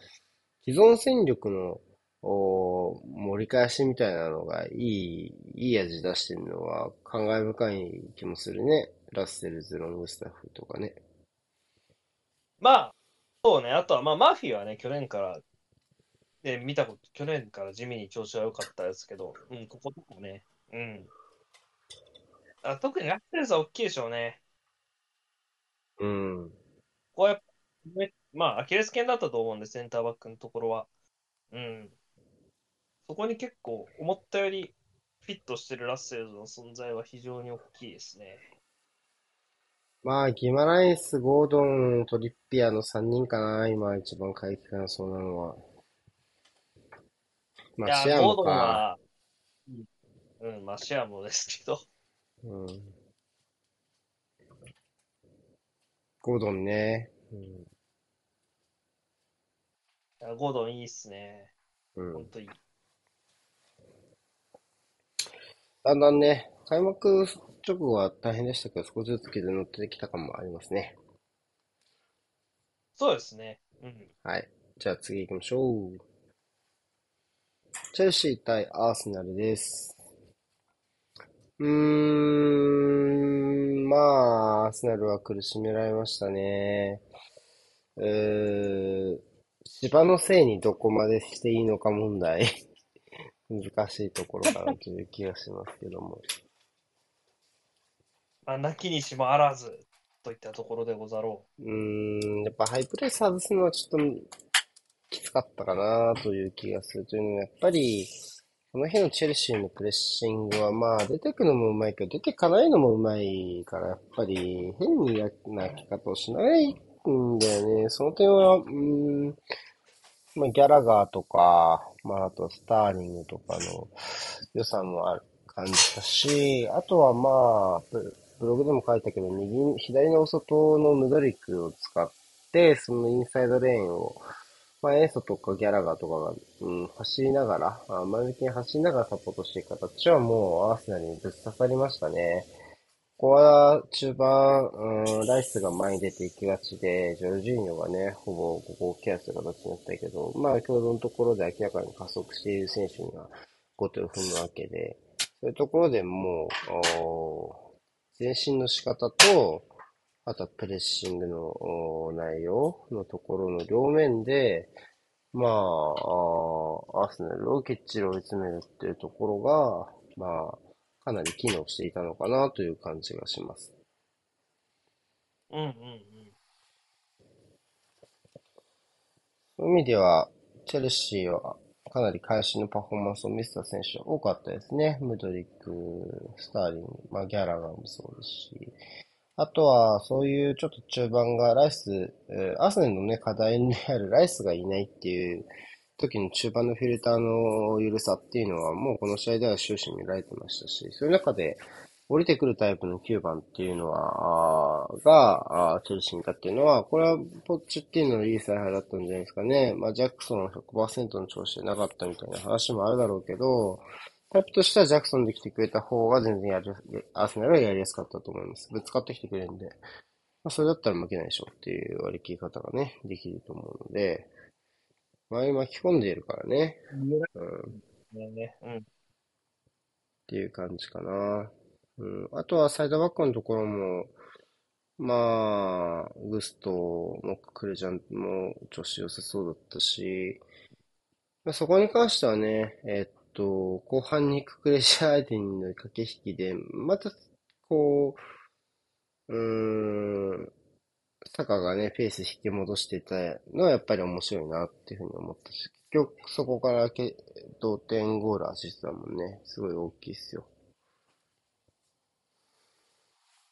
既存戦力のお盛り返しみたいなのがいい、いい味出してるのは感慨深い気もするね。ラッセルズ、ロングスタッフとかね。まあ、そうね、あとは、まあ、マフィーはね、去年から、で、見たこと、去年から地味に調子は良かったですけど、うん、こことかね、うん。あ特にラッセルズは大きいでしょうね。うん。ここはやっまあ、アキレス腱だったと思うんで、センターバックのところは。うん。そこに結構、思ったよりフィットしてるラッセルズの存在は非常に大きいですね。まあ、ギマライス、ゴードン、トリッピアの3人かな、今一番回復なそうなのは。まあ、シアゴードンムか。は、うん、まあシアムですけど、うん。ゴードンね。うん。ゴードンいいっすね。うん。ほんといい。だんだんね、開幕直後は大変でしたけど、少しずつ傷乗ってきた感もありますね。そうですね。うん。はい。じゃあ次行きましょう。チェルシー対アーセナルです。うーん、まあ、アーセナルは苦しめられましたね。うー、芝のせいにどこまでしていいのか問題。難しいところかなという気がしますけども。まあ、なきにしもあらずといったところでござろう。うーん、やっぱハイプレス外すのはちょっときつかったかなという気がするというのは、やっぱり、この日のチェルシーのプレッシングは、まあ、出てくのもうまいけど、出てかないのもうまいから、やっぱり、変になき方をしないんだよね。その点は、うん、まあ、ギャラガーとか、まあ、あと、スターリングとかの良さもある感じだし、あとはまあ、ブログでも書いたけど、右、左の外のムドリックを使って、そのインサイドレーンを、まあ、エーソとかギャラガーとかが、うん、走りながら、あ前向きに走りながらサポートしていく形はもうアーセナルにぶっ刺さりましたね。ここは中盤、うん、ライスが前に出ていきがちで、ジョルジーニョがね、ほぼここをケアする形になったけど、まあ、共同のところで明らかに加速している選手には後手を踏むわけで、そういうところでもう、前進の仕方と、あとはプレッシングの内容のところの両面で、まあ、アーセナルをきっちり追い詰めるっていうところが、まあ、かなり機能していたのかなという感じがします。うんうんうん。そういう意味では、チェルシーはかなり会心のパフォーマンスを見せた選手は多かったですね。ムドリック、スターリング、まあ、ギャラガーもそうですし。あとは、そういうちょっと中盤がライス、え、アーセナルのね、課題にあるライスがいないっていう時の中盤のフィルターの緩さっていうのは、もうこの試合では終始見られてましたし、そういう中で、降りてくるタイプの9番っていうのは、あが、あチェルシーにいたっていうのは、これはポッチっていうののいい采配だったんじゃないですかね。まあ、ジャックソン100%の調子でなかったみたいな話もあるだろうけど、タイプとしてはジャクソンで来てくれた方が全然やり、アーセナルはやりやすかったと思います。ぶつかってきてくれるんで。まあ、それだったら負けないでしょっていう割り切り方がね、できると思うので、前巻き込んでいるからね。うん。ね、うん。っていう感じかな。うん。あとはサイドバックのところも、まあ、グストもクレジャンも調子良さそうだったし、まあ、そこに関してはね、えっと、後半にククレシャ相手にの駆け引きで、また、こう、うーん、サカがね、ペース引き戻してたのはやっぱり面白いなっていうふうに思ったし、結局そこからけ同点ゴールアシストだもんね。すごい大きいっすよ。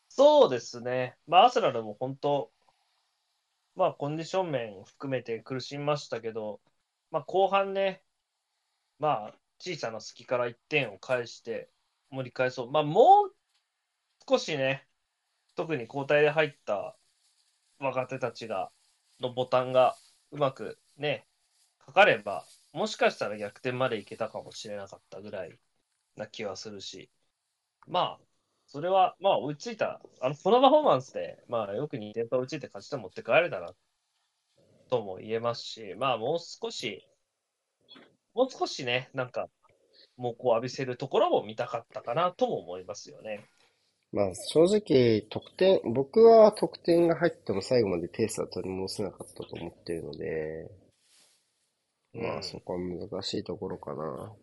そうですね。まあ、アスラルも本当、まあ、コンディション面含めて苦しみましたけど、まあ、後半ね、まあ、小さな隙から1点を返して盛り返そう。まあ、もう少しね、特に交代で入った若手たちが、のボタンがうまくね、かかれば、もしかしたら逆転までいけたかもしれなかったぐらいな気はするし、まあ、それは、まあ、追いついた、あの、このパフォーマンスで、まあ、よく2点差追いついて勝ち点持って帰れたな、とも言えますし、まあ、もう少し、もう少しね、なんか、もうこう浴びせるところも見たかったかなとも思いますよね。まあ正直、得点、僕は得点が入っても最後までペースは取り戻せなかったと思っているので、まあそこは難しいところかな。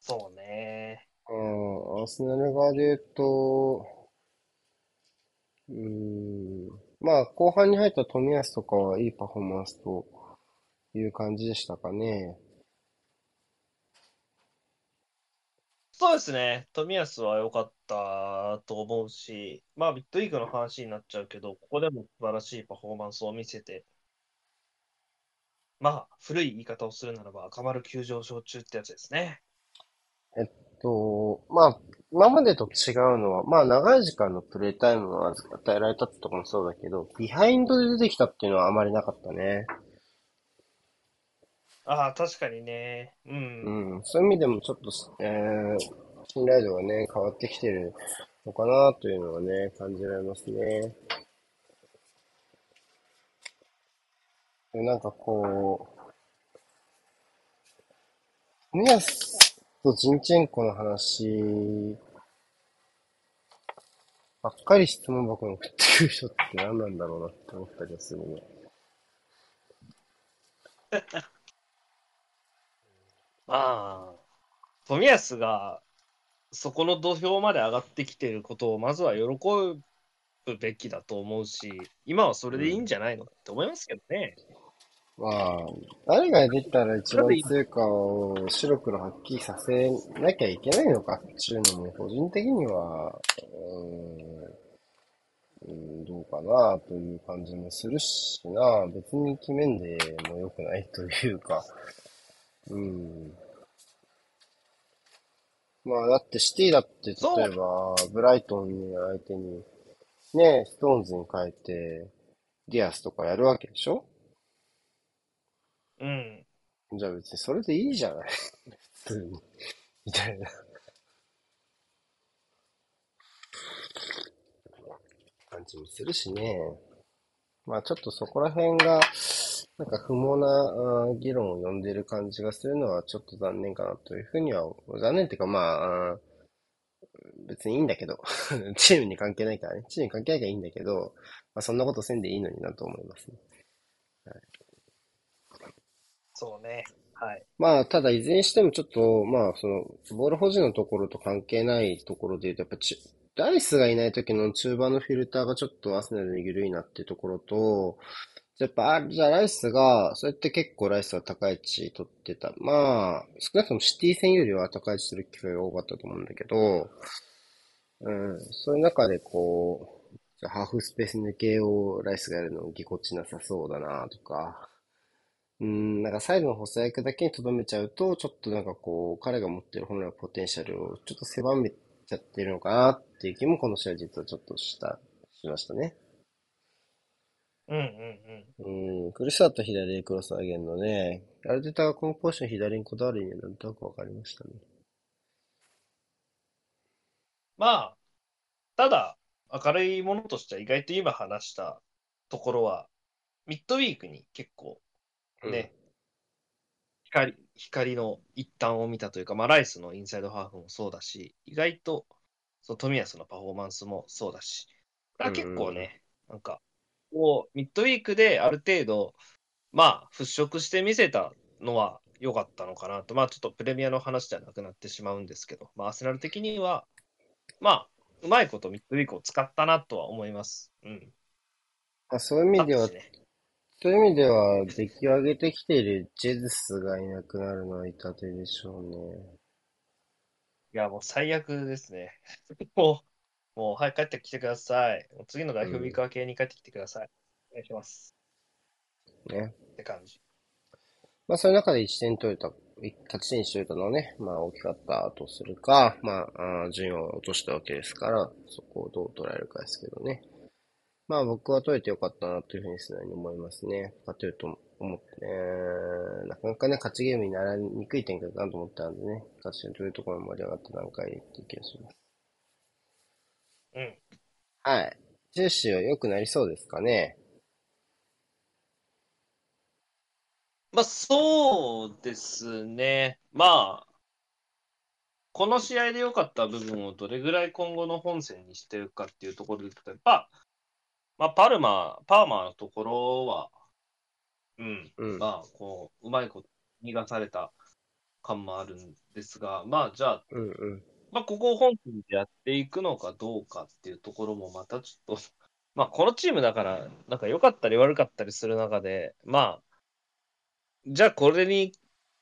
そうね。ああ、アーセナル側で言うと、うーん、まあ後半に入った冨安とかはいいパフォーマンスという感じでしたかね。そうですね。冨安は良かったと思うし、まあ、ビットウィークの話になっちゃうけど、ここでも素晴らしいパフォーマンスを見せて、まあ、古い言い方をするならば、赤丸急上昇中ってやつですね。えっと、まあ、今までと違うのは、まあ、長い時間のプレイタイムが与えられたってとこもそうだけど、ビハインドで出てきたっていうのはあまりなかったね。ああ、確かにね。うん。うん、そういう意味でもちょっと、えー、信頼度がね、変わってきてるのかなというのはね、感じられますね。でなんかこう、ミヤスとジンチェンコの話ばっかり質問箱に送ってる人って何なんだろうなって思ったりはするね。まあ、冨安がそこの土俵まで上がってきてることをまずは喜ぶべきだと思うし、今はそれでいいんじゃないのって思いますけどね。まあ、誰が出たら一番強いかを白黒はっきりさせなきゃいけないのかっていうのも、個人的には、うん、どうかなという感じもするしな、別に決めんでも良くないというか、うん。まあ、だってシティだって、例えば、ブライトンに相手に、ね、ストーンズに変えて、ディアスとかやるわけでしょ？うん。じゃあ別にそれでいいじゃない 普通に。みたいな。感じもするしね。まあちょっとそこら辺が、なんか不毛な議論を呼んでる感じがするのはちょっと残念かなというふうには、残念っていうかまあ、別にいいんだけど、チームに関係ないからね。チームに関係ないからいいんだけど、まあそんなことせんでいいのになと思いますね。そうね。はい。まあ、ただ、いずれにしてもちょっと、まあ、その、ボール保持のところと関係ないところで言うと、やっぱち、ダイスがいない時の中盤のフィルターがちょっとアスナルに緩いなっていうところと、やっぱ、あじゃあライスが、それって結構ライスは高い位置取ってた。まあ、少なくともシティ戦よりは高い位置取る機会が多かったと思うんだけど、うん、そういう中でこう、ハーフスペース抜けをライスがやるのぎこちなさそうだなとか、うん、なんかサイドの補佐役だけに留めちゃうと、ちょっとなんかこう、彼が持ってる本来のポテンシャルをちょっと狭めちゃってるのかなっていう気もこの試合実はちょっとした、しましたね。うんうんうん。うん、苦しさと左でクロス上げるのね、アルテタがこのポジション左にこだわる意味はなんとなくわかりましたね。まあ、ただ、明るいものとしては意外と今話したところは、ミッドウィークに結構ね、光、光の一端を見たというか、まあ、ライスのインサイドハーフもそうだし、意外と、その冨安のパフォーマンスもそうだし、だから結構ね、なんか、こう、ミッドウィークである程度、まあ、払拭してみせたのは良かったのかなと、まあ、ちょっとプレミアの話ではなくなってしまうんですけど、まあ、アーセナル的には、まあ、うまいことミッドウィークを使ったなとは思います。うん。まあ、そういう意味ではねそういう意味では、出来上げてきているジェズスがいなくなるのは痛手でしょうね。いや、もう最悪ですね。もう、もう早く帰ってきてください。もう次の代表ウィーク明けに帰ってきてください。お願いします。ね。って感じ。まあ、そういう中で1点取れた、勝ち点しとれたのはね、まあ、大きかったとするか、まあ、あー順位を落としたわけですから、そこをどう捉えるかですけどね。まあ、僕は取れてよかったなというふうに素直に思いますね。勝てると思ってね、なかなかね、勝ちゲームにならにくい展開かなと思ったんでね、勝ち点取れるところまで盛り上がった段階っていう気がします。うん。はい。ジューシーは良くなりそうですかね？まあ、そうですね。まあ、この試合で良かった部分をどれぐらい今後の本戦にしてるかっていうところで言うと、やっぱ、まあ、パルマ、パーマーのところは、うん、うん。まあ、こう、うまいこと逃がされた感もあるんですが、まあ、じゃあ、うんうん。まあ、ここを本戦でやっていくのかどうかっていうところもまたちょっと、まあ、このチームだから、なんか良かったり悪かったりする中で、まあ、じゃあこれに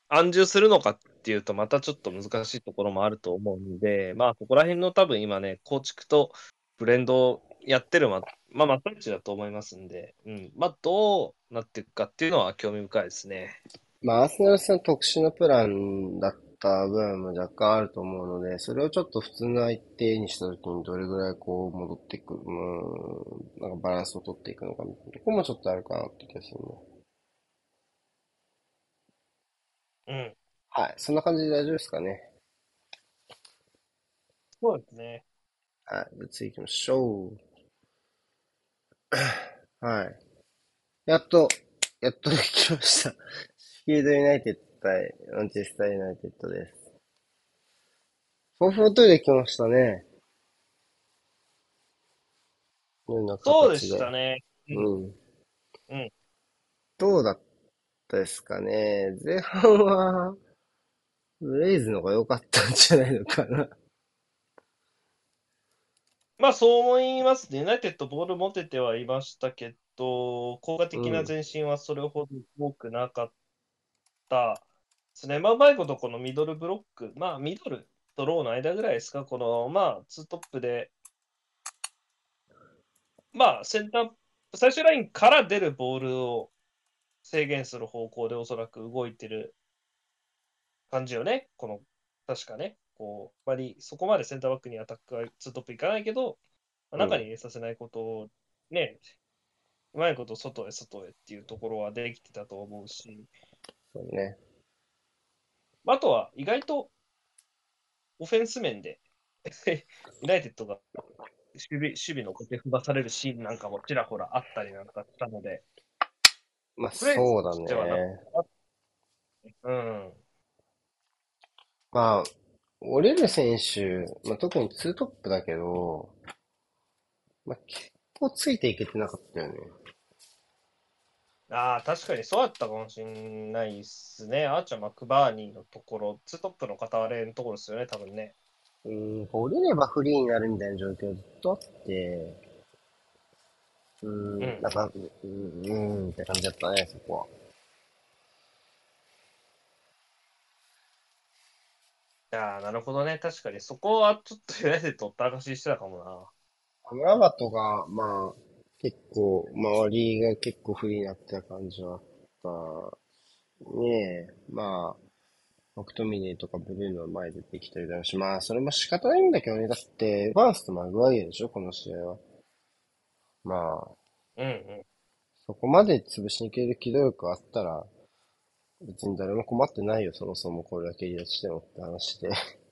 安住するのかってっていうと、またちょっと難しいところもあると思うんで、まあ、ここら辺の多分今ね、構築とブレンドをやってるま、まあ、まったちだと思いますんで、うん。まあ、どうなっていくかっていうのは興味深いですね。まあ、アーセナル戦特殊なプランだった部分も若干あると思うので、それをちょっと普通の相手にしたときにどれぐらいこう戻っていく、うん、なんかバランスを取っていくのかみたいなとこもちょっとあるかなって気がするね。うん。はい。そんな感じで大丈夫ですかね。そうですね。はい。じゃあ次行きましょう。はい。やっと、やっとできました。シールドユナイテッド対マンチェスターユナイテッドです。4-4-2できましたね。そうで形したね。うん。うん。どうだったですかね。前半は、ブレイズの方が良かったんじゃないのかな。まあ、そう思いますね。ユナイテッドボール持ててはいましたけど、効果的な前進はそれほど多くなかったですね。まあ、うまいことこのミドルブロック、まあ、ミドルとローの間ぐらいですか、この、まあ、ツートップで、まあ、センター、最終ラインから出るボールを制限する方向でおそらく動いてる感じよね。この、確かね。こう、あまりそこまでセンターバックにアタックがツートップいかないけど、まあ中に入れさせないことをね、うまいこと外へ外へっていうところはできてたと思うし、そうね。あとは意外とオフェンス面で ユナイテッドが守備守備の小手踏まされるシーンなんかもちらほらあったりなんかしたので、まあ、そうだね。うん。まあ、折れる選手、まあ、特にツートップだけど、まあ、結構ついていけてなかったよね。ああ、確かにそうだったかもしれないですね。アーチャー・マクバーニーのところ、ツートップの片割れのところですよね、多分ね。うん、折れればフリーになるみたいな状況ずっとあって、うん、うんなんか、うん、うんって感じだったね、そこは。ああ、なるほどね。確かにそこはちょっとユナイテッドおったらかししてたかもな。アムラバトが、まあ、結構、周りが結構不利になってた感じはあった。ねえ、まあ、マクトミネーとかブルーの前出てきたりだし、まあ、それも仕方ないんだけどね。だって、バースとマグワイアでしょ、この試合は。まあ、うんうん。そこまで潰しにいける機動力があったら、別に誰も困ってないよ、そもそもこれだけ離脱してもって話で。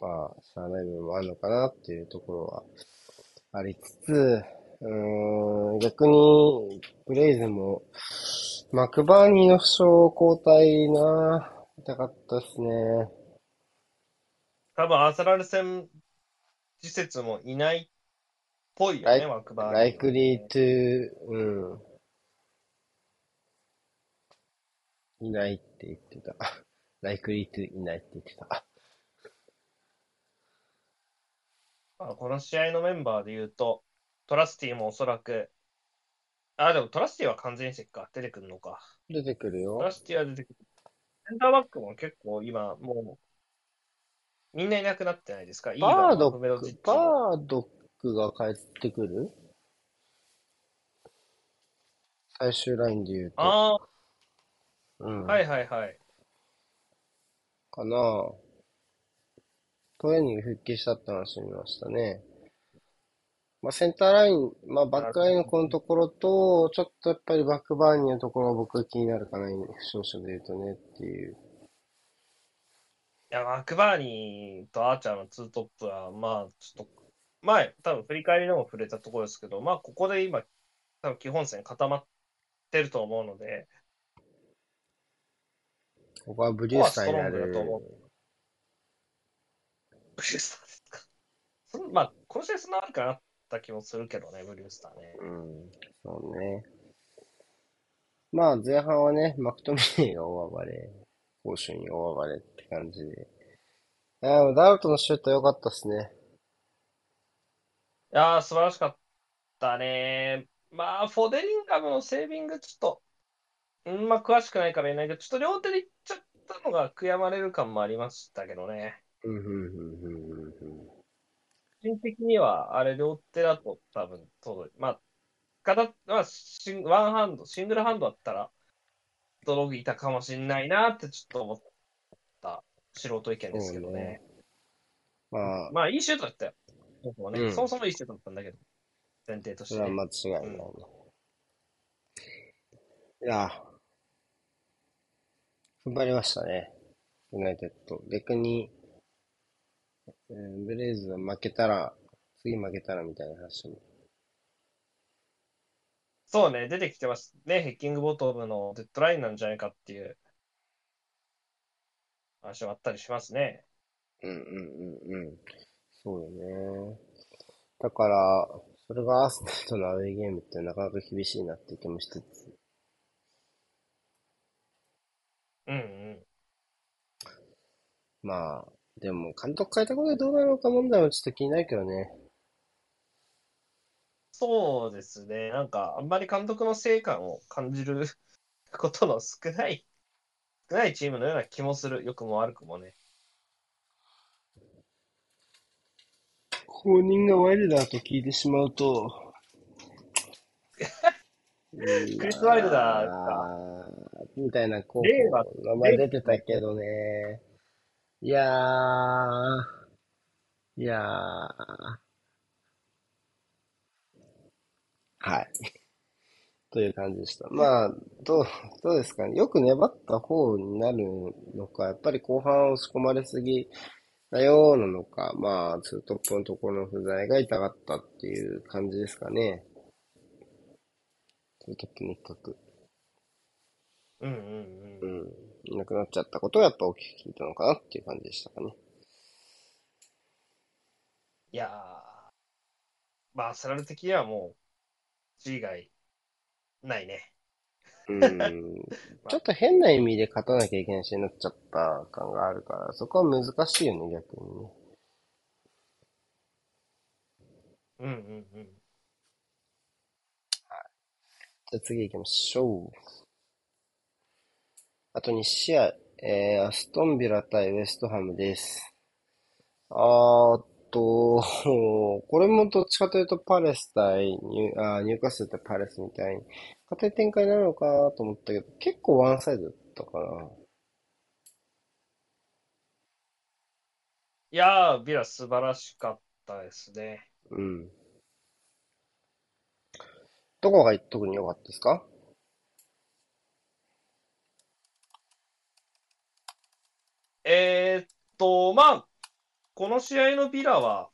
まあ、しゃあない部分もあるのかなっていうところはありつつ、うん、逆に、ブレイズも、マクバーニーの負傷交代な、痛かったですね。多分アーセナル戦施設もいないぽいよね、Like- マクバーニー likely to, うん。いないって言ってた。likely to いないって言ってた。まあこの試合のメンバーで言うと、トラスティもおそらく、あ、でもトラスティは完全移籍か、出てくるのか。出てくるよト。ラスティは出てくる。センターバックも結構今、もう、みんないなくなってないですか？バルドック、バルドックが帰ってくる？最終ラインで言うと。あうん。あ、はいはいはい。かなトレーニング復帰したって話見ましたね。まあ、センターライン、まあ、バックラインのこのところと、ちょっとやっぱりバックバーニーのところが僕が気になるかな、負傷者で言うとねっていう。いや、マクバーニーとアーチャーのツートップは、まあ、ちょっと、前、多分振り返りでも触れたところですけど、まあ、ここで今、多分基本線固まってると思うので、ここはブリュースターになる。ブリュースターですか？まあ、この試合そんなあるかなった気もするけどね、ブリュースターね。うん、そうね。まあ、前半はね、マクトミネーが大暴れ、攻守に大暴れって感じで。あダウトのシュート良かったっすね。いやー、素晴らしかったね。まあ、フォデリンガムのセービング、ちょっと、うん、まあ、詳しくないから言えないけど、ちょっと両手でいっちゃったのが悔やまれる感もありましたけどね。うん、うん、うん、うん、うん。個人的には、あれ、両手だと多分届いまあ、片、まあ、シンワンハンド、シングルハンドだったら、届いたかもしれないなってちょっと思った素人意見ですけどね。まあ、まあ、いいシュートだったよ。僕もね、うんそもそもいいシュートだったんだけど、前提としてね、それは間違いないね。いや、踏ん張りましたね。ユナイテッド。逆に、えーブレイズは負けたら、次負けたらみたいな話も。そうね、出てきてますね。ヘッキングボトムのデッドラインなんじゃないかっていう話はあったりしますね。うんうんうんうん。そうよね。だから、それがアーセナルとのアウェイゲームってなかなか厳しいなって気もしつつ。うんうん。まあ、でも監督変えたことでどうなるのか問題はちょっと気になるけどね。そうですね。なんか、あんまり監督の成果を感じることの少ない、少ないチームのような気もする。良くも悪くもね。公認がワイルダーと聞いてしまうと、クリスワイルダーか。みたいな候補名前出てたけどね。いやー、いやー。はい。という感じでした。まあ、どう、どうですかね。よく粘った方になるのか、やっぱり後半押し込まれすぎだよなのか、まあ、ツートップのところの不在が痛かったっていう感じですかね。ツートップの一角。うんうんう。うんん。いなくなっちゃったことがやっぱ大きく効いたのかなっていう感じでしたかね。いやー、まあ、アーセナル的にはもう、以外、ないね。うん。ちょっと変な意味で勝たなきゃいけない試合になっちゃった感があるから、そこは難しいよね、逆にね。うんうんうん。じゃあ次行きましょう。あと2試合、えー、アストンビラ対ウエストハムです。あーっと、これもどっちかというとパレス対ニュ、あニューカッスル対パレスみたいに、硬い展開になるのかなと思ったけど、結構ワンサイドだったかな。いやー、ビラ素晴らしかったですね。うん。どこが特に良かったですか？えーっと、まあ、この試合のビラは、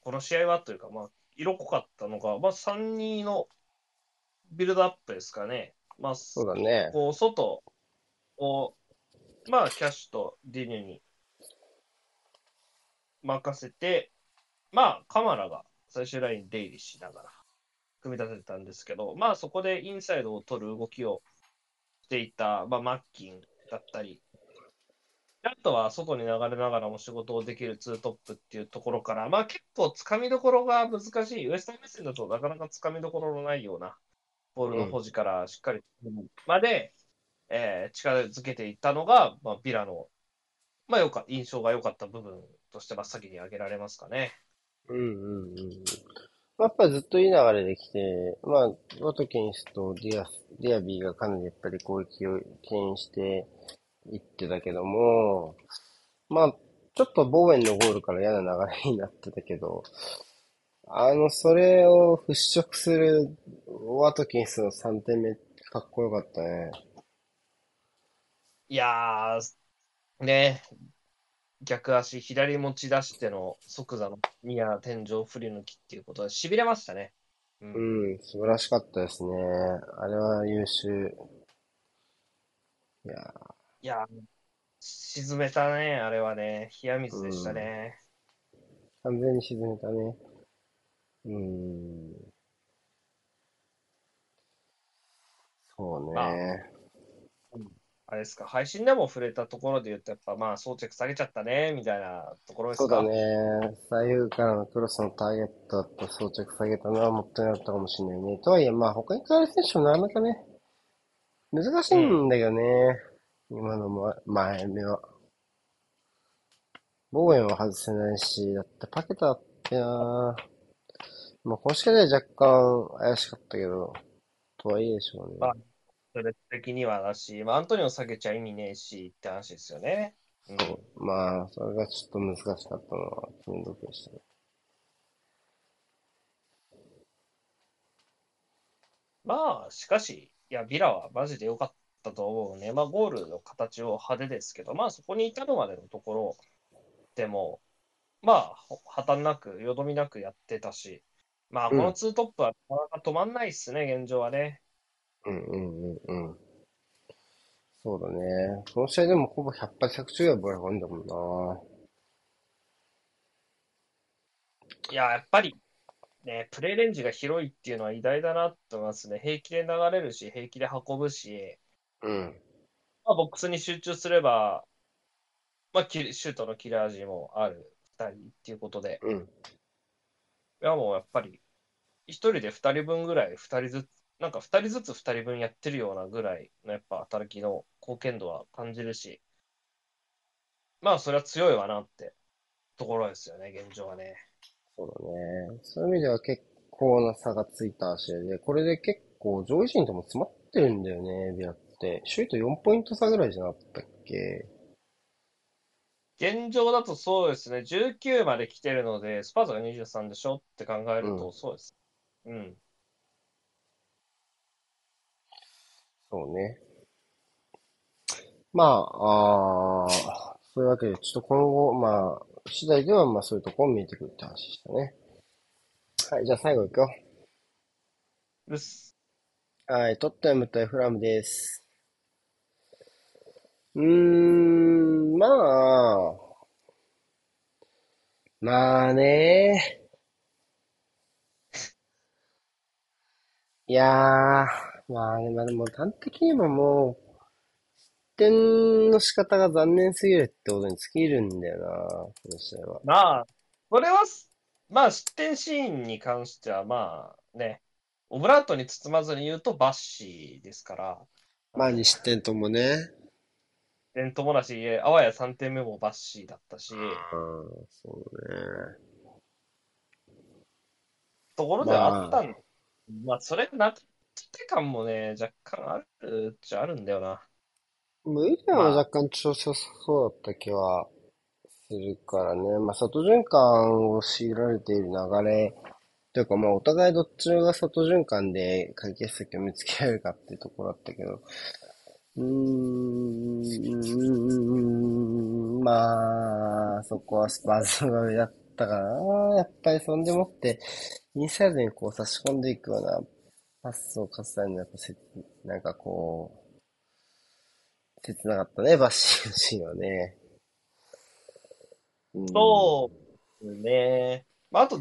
この試合はというか、まあ、色濃かったのが、まあ、3-2のビルドアップですかね。まあ、そうだね。こう、外を、まあ、キャッシュとディニュに任せて、まあ、カマラが最終ラインに出入りしながら組み立てたんですけど、まあ、そこでインサイドを取る動きをしていた、まあ、マッキンだったり、あとは外に流れながらも仕事をできるツートップっていうところから、まあ結構つかみどころが難しい。ウエスタン目線だとなかなかつかみどころのないようなボールの保持からしっかりまで、えー力づけていったのが、まあ、ビラの、まあよか、印象が良かった部分として真っ先に挙げられますかね。うんうんうんうん。やっぱりずっといい流れできて、まあ、ワトキンスとディアス、ディアビーがかなりやっぱり攻撃を牽引していってたけども、まあ、ちょっとボーエンのゴールから嫌な流れになってたけど、あの、それを払拭するワトキンスの3点目、かっこよかったね。いやー、ね、逆足、左持ち出しての即座のニア天井振り抜きっていうことで、痺れましたね。うんうん、素晴らしかったですね。あれは優秀。いやーいやー、沈めたね、あれはね。冷や水でしたね。完全に沈めたね。うーん。そうあね。あれですか、配信でも触れたところで言うと、やっぱまあ装着下げちゃったね、みたいなところですか？そうだね。左右からのクロスのターゲットだった装着下げたのはもったいなかったかもしれないね。とはいえ、まあ他に変わる選手もなかなかね、難しいんだよね。今のま前目は。ボーエンは外せないし、だってパケタってなまあ、公式では若干怪しかったけど、とはいえでしょうね。まあそれ的にはだし、まあ、アントニオ下げちゃ意味ねえしって話ですよね。うん、そう。まあ、それがちょっと難しかったのは気の毒でしたね。まあ、しかし、いや、ビラはマジで良かったと思うね。まあ、ゴールの形を派手ですけど、まあ、そこに至るまでのところでも、まあ、破綻なく、よどみなくやってたし、まあ、このツートップはなかなか止まんないっすね、現状はね。うんうんうんうん。そうだね。この試合でもほぼ100発100中はボール運んだもんな。いや、やっぱり、ね、プレーレンジが広いっていうのは偉大だなと思いますね。平気で流れるし、平気で運ぶし、うん。まあ、ボックスに集中すれば、まあ、キシュートの切れ味もある2人っていうことで、うん。いやもうやっぱり、1人で2人分ぐらい、2人ずつ、なんか2人ずつ2人分やってるようなぐらいのやっぱ働きの貢献度は感じるし、まあそれは強いわなってところですよね、現状はね。そうだね。そういう意味では結構な差がついた試合で、これで結構上位陣とも詰まってるんだよね、ビラって。首位と4ポイント差ぐらいじゃなかったっけ？現状だとそうですね、19まで来てるので、スパーズが23でしょって考えると、うんそうです。うん。そうね。まあ、あーそういうわけで、ちょっと今後、まあ、次第では、まあそういうところ見えてくるって話でしたね。はい、じゃあ最後行くよ。うっす。はい、トッテナム対フラムです。うーん、まあ、まあね。いやー、まあね、まあでも端的にはもう、失点の仕方が残念すぎるってことに尽きるんだよな、この試合は。まあ、これはす、まあ失点シーンに関しては、まあね、オブラートに包まずに言うとバッシーですから、まあ2失点ともね。点ともだし、あわや3点目もバッシーだったし、うん、そうね。ところではあったんまあ、それなくて感もね、若干あるっちゃあるんだよな。ウィリアムは若干調子良さそうだった気はするからね。まあ、外循環を強いられている流れ、というかまあ、お互いどっちが外循環で解決策を見つけられるかっていうところだったけど、うーん、まあ、そこはスパーズが上だったかな。やっぱりそんでもって、インサイドにこう差し込んでいくようなパスをかすたのやっぱせ、なんかこう、切なかったね、バッシーのシーンはね。そうね。まあ、あと、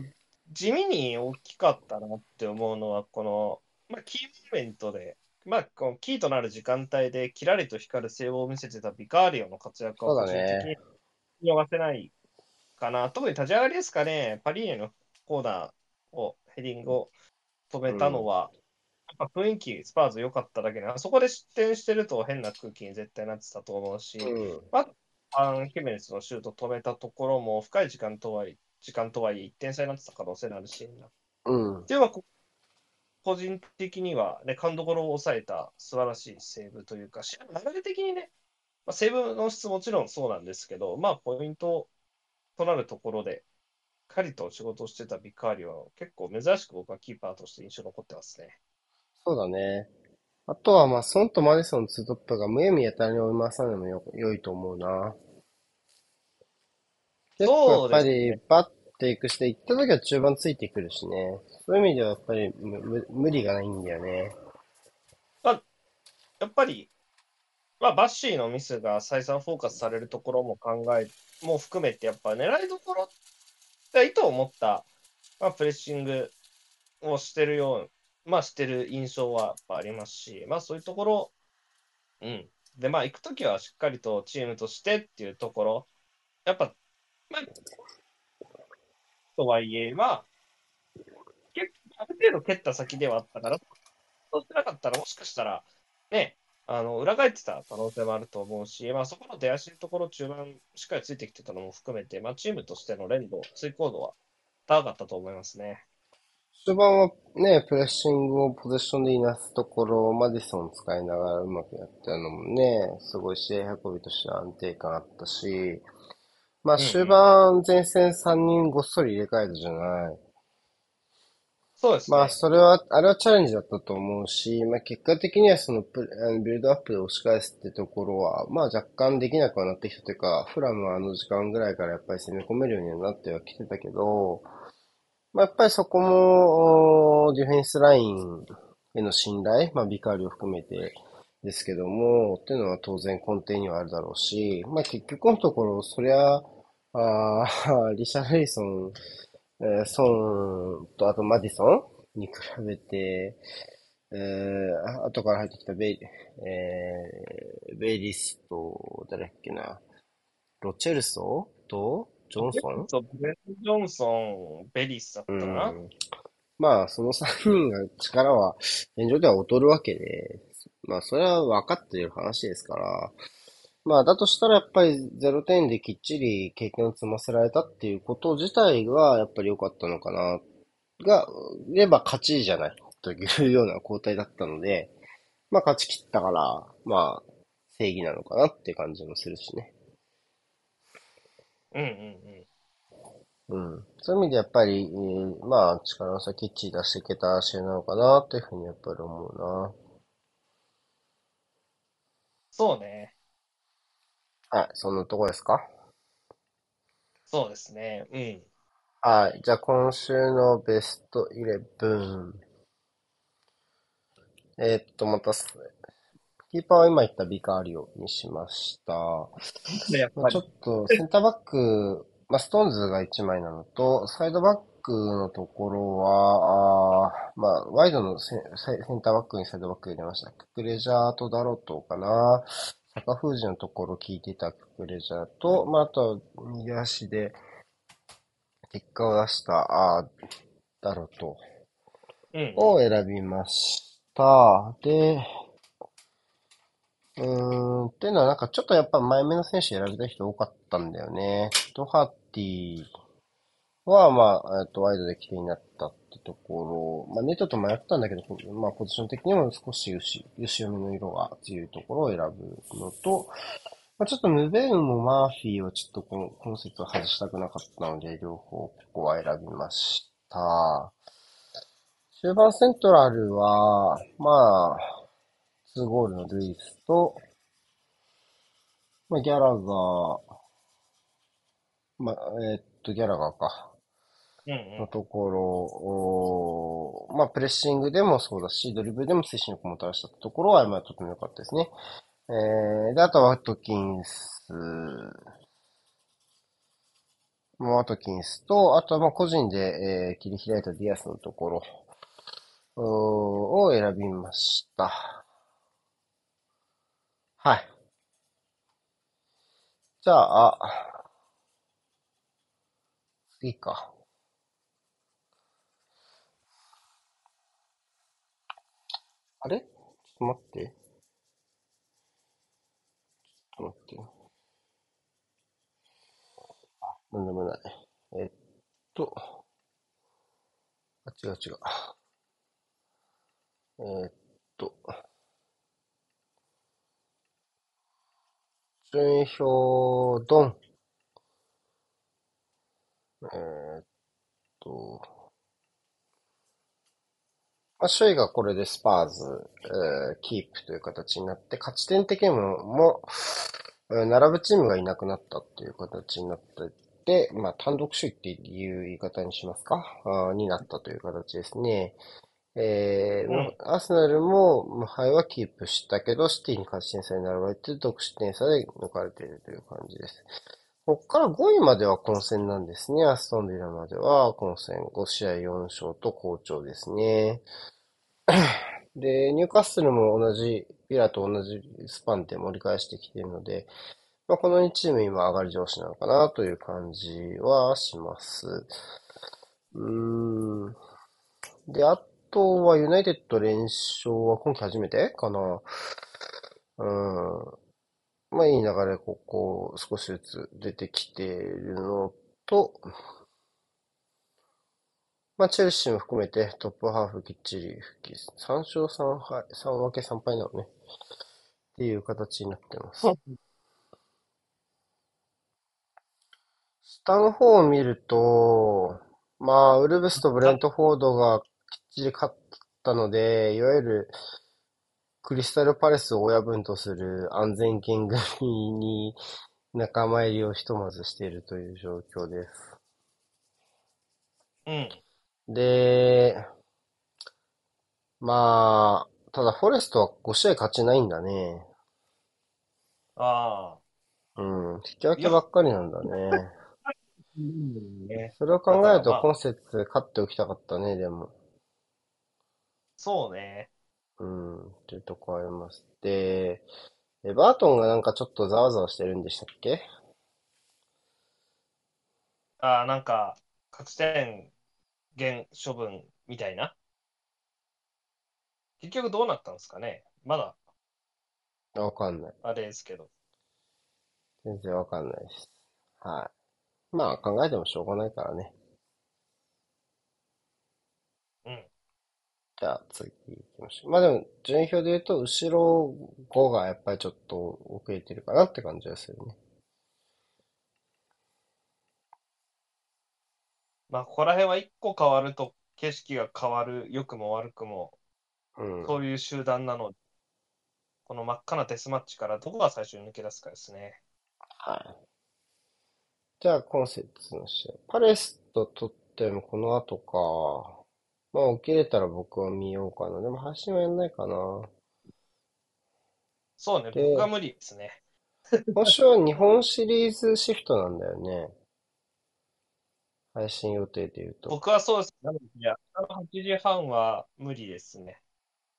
地味に大きかったなって思うのは、この、まあ、キーモメントで、まあ、このキーとなる時間帯で、キラリと光るセービングを見せてたビカーリオの活躍は、個人的に見逃せないかな。特に立ち上がりですかね、パリーニャのコーナーを、ヘディングを止めたのは、やっぱ雰囲気、スパーズ良かっただけで、あそこで失点してると変な空気に絶対なってたと思うし、うん。アン・ヒメネスのシュート止めたところも、深い時間とはいえ、時間とはいえ、1点差になってた可能性のあるシーンだ。うん。では、こ個人的には、ね、勘どころを抑えた素晴らしいセーブというか、流れ的にね、まあ、セーブの質もちろんそうなんですけど、まあ、ポイントとなるところで、しっかりと仕事をしてたビカーリは、結構珍しく僕はキーパーとして印象に残ってますね。そうだね。あとは、まあ、ソンとマディソンのツートップがむやみやたらに追い回さないのもよ良いと思うな。結構やっぱり、バッていくして、行った時は中盤ついてくるしね。そういう意味ではやっぱりむ無理がないんだよね。まあやっぱり、まあ、バッシーのミスが再三フォーカスされるところも考え、も含めて、やっぱ狙いどころ、意図を持った、まあ、プレッシングをしてるよう、まあ、してる印象はやっぱありますし、まあ、そういうところ、うん。で、まあ、行くときはしっかりとチームとしてっていうところ、やっぱ、まあ、とはいえ、まあ、ある程度蹴った先ではあったから、そうしてなかったら、もしかしたら、ね、あの、裏返ってた可能性もあると思うし、まあ、そこの出足のところ、中盤、しっかりついてきてたのも含めて、まあ、チームとしての連動、追高度は高かったと思いますね。終盤はね、プレッシングをポゼッションでいなすところ、マディソン使いながらうまくやったのもね、すごい試合運びとしては安定感あったし、まあ終盤前線3人ごっそり入れ替えたじゃない。そうですね。まあそれは、あれはチャレンジだったと思うし、まあ結果的にはそのプあのビルドアップで押し返すってところは、まあ若干できなくはなってきたというか、フラムはあの時間ぐらいからやっぱり攻め込めるようになってはきてたけど、まあ、やっぱりそこも、ディフェンスラインへの信頼、まあ、ビカーリを含めてですけども、っていうのは当然根底にはあるだろうし、まあ、結局のところ、そりゃ、あーリシャ・レイソン、えーソンと、あとマディソンに比べて、えー、後から入ってきたベイ、えー、ベイリスと、誰だっけな、ロチェルソと、ジョンソン？そう、ブレン・ジョンソン、ベリスだったな？ん。まあ、その3人が力は、現状では劣るわけで、まあ、それは分かっている話ですから、まあ、だとしたらやっぱり0点できっちり経験を積ませられたっていうこと自体が、やっぱり良かったのかな、が、言えば勝ちじゃない、というような交代だったので、まあ、勝ち切ったから、まあ、正義なのかなって感じもするしね。うんうんうん。そういう意味でやっぱり、えーまあ、力の差きっちり出していけた試合なのかな、というふうにやっぱり思うな。そうね。はい、そんなとこですか？そうですね。うん。はい、じゃあ今週のベスト11。えーっと、またす、キーパーは今言ったビカーリオにしました。やっまあ、ちょっと、センターバック、まあ、ストーンズが1枚なのと、サイドバックのところは、あーまあ、ワイドのセンセンターバックにサイドバック入れました。ククレジャーとダロトかな。坂封じのところ聞いてたククレジャーと、まあ、あとは右足で結果を出した、あーダロトうん。を選びました。で、うーん、っていうのはなんかちょっとやっぱ前目の選手選びたい人多かったんだよね。ドハティはまあ、えっと、ワイドで起点になったってところ、まあネットと迷ったんだけど、まあポジション的にも少し牛、牛読みの色が強いところを選ぶのと、まあ、ちょっとムベーンもマーフィーをちょっとこの、この説を外したくなかったので、両方ここは選びました。終盤セントラルは、まあ、2ゴールのルイスと、まあ、ギャラガー、まあ、えーっと、ギャラガーか、のところを、まあ、プレッシングでもそうだし、ドリブルでも推進力もたらしたところは、まあ、とても良かったですね。えー、で、あとはワトキンス、もうワトキンスと、あとはまあ個人で、えー切り開いたディアスのところを選びました。はい。じゃあ、次か。あれ？ちょっと待って。ちょっと待って。あ、なんでもない。えっと。あ、違う違う。えっと。順位表、ドン。えっと。まあ、首位がこれでスパーズ、えーキープという形になって、勝ち点的にも、もえー並ぶチームがいなくなったっていう形になってて、まあ、単独首位っていう言い方にしますか？あーになったという形ですね。えーうんアーセナルも無敗はキープしたけど、シティに勝ち点差に並ばれて、得失点差で抜かれているという感じです。ここから5位までは混戦なんですね。アストンビラまでは混戦5試合4勝と好調ですね。で、ニューカッスルも同じ、ビラと同じスパンで盛り返してきているので、まあ、この2チーム今上がり調子なのかなという感じはします。うーん。で、あとはユナイテッド連勝は今季初めてかな。うん。まあいい流れ、ここ、少しずつ出てきているのと、まあチェルシーも含めてトップハーフきっちり復帰、3勝3敗、3分け3敗なのね。っていう形になってます。下の方を見ると、まあ、ウルブスとブレントフォードがきっちり勝ったので、いわゆるクリスタルパレスを親分とする安全圏組に仲間入りをひとまずしているという状況です。うん。で、まあ、ただフォレストは5試合勝ちないんだね。ああ。うん、引き分けばっかりなんだね。ね、それを考えるとまあ今節勝っておきたかったね、でも。そうね。うん、っていうとこあります。で、エバートンがなんかちょっとざわざわしてるんでしたっけ？ああ、なんか、勝ち点減処分みたいな。結局どうなったんですかね？まだ、わかんない。あれですけど。全然わかんないです。はい。まあ考えてもしょうがないからね。うん。じゃあ次行きましょう。まあでも順位表で言うと後ろ5がやっぱりちょっと遅れてるかなって感じがするね。まあ、ここら辺は一個変わると景色が変わる、良くも悪くも、うん。そういう集団なので、この真っ赤なデスマッチからどこが最初に抜け出すかですね。はい。じゃあ今節の試合。パレスとトッテもこの後か。まあ起きれたら僕は見ようかな。でも配信はやんないかな。そうね、で僕は無理ですね。今週は日本シリーズシフトなんだよね。配信予定で言うと。僕はそうです。なので、いや、8時半は無理ですね、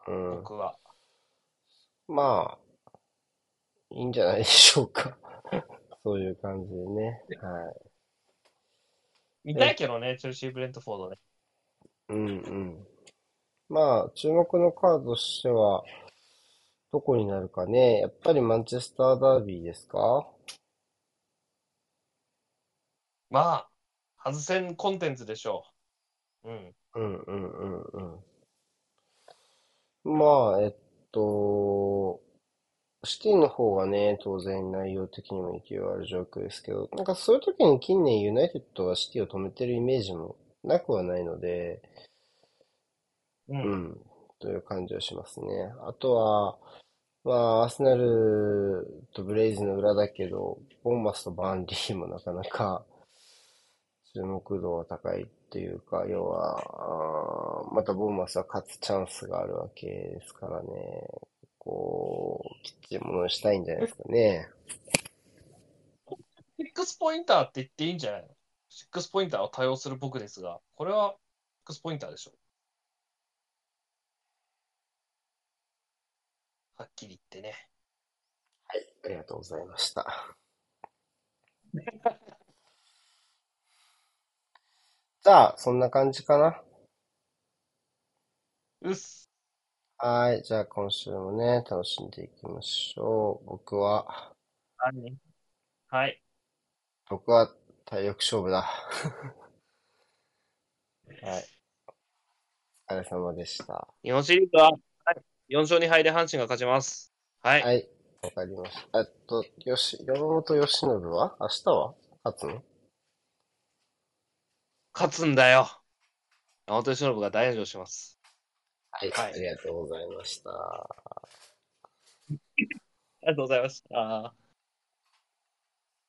うん。僕は。まあ、いいんじゃないでしょうか。そういう感じでね。はい。見たいけどね、チェルシー・ブレントフォードね。うんうん。まあ、注目のカードとしては、どこになるかね。やっぱりマンチェスターダービーですか？まあ、外せんコンテンツでしょう。うん。うんうんうんうん。まあ、えっと、シティの方がね、当然内容的にも勢いある状況ですけど、なんかそういう時に近年ユナイテッドはシティを止めてるイメージもなくはないので、う。うんん、という感じはしますね。あとは、まあ、アーセナルとブレイズの裏だけど、ボンマスとバーンリーもなかなか注目度は高いっていうか、要は、あーまたボンマスは勝つチャンスがあるわけですからね、こう、きっちりものにしたいんじゃないですかね。シックスポインターって言っていいんじゃないの？シックスポインターを多用する僕ですが、これはシックスポインターでしょ。はっきり言ってね。はい、ありがとうございました。じゃあ、そんな感じかな。うっす。はい。じゃあ今週もね、楽しんでいきましょう。僕は、何？はい。僕は体力勝負だ。はい。お疲れ様でした。日本シリーズは、はい、4勝2敗で阪神が勝ちます。はい。はい。わかりました。えっと、よし、山本由伸は？明日は？勝つの？勝つんだよ。山本由伸が大炎上します。はい。はいありがとうございました。ありがとうございました。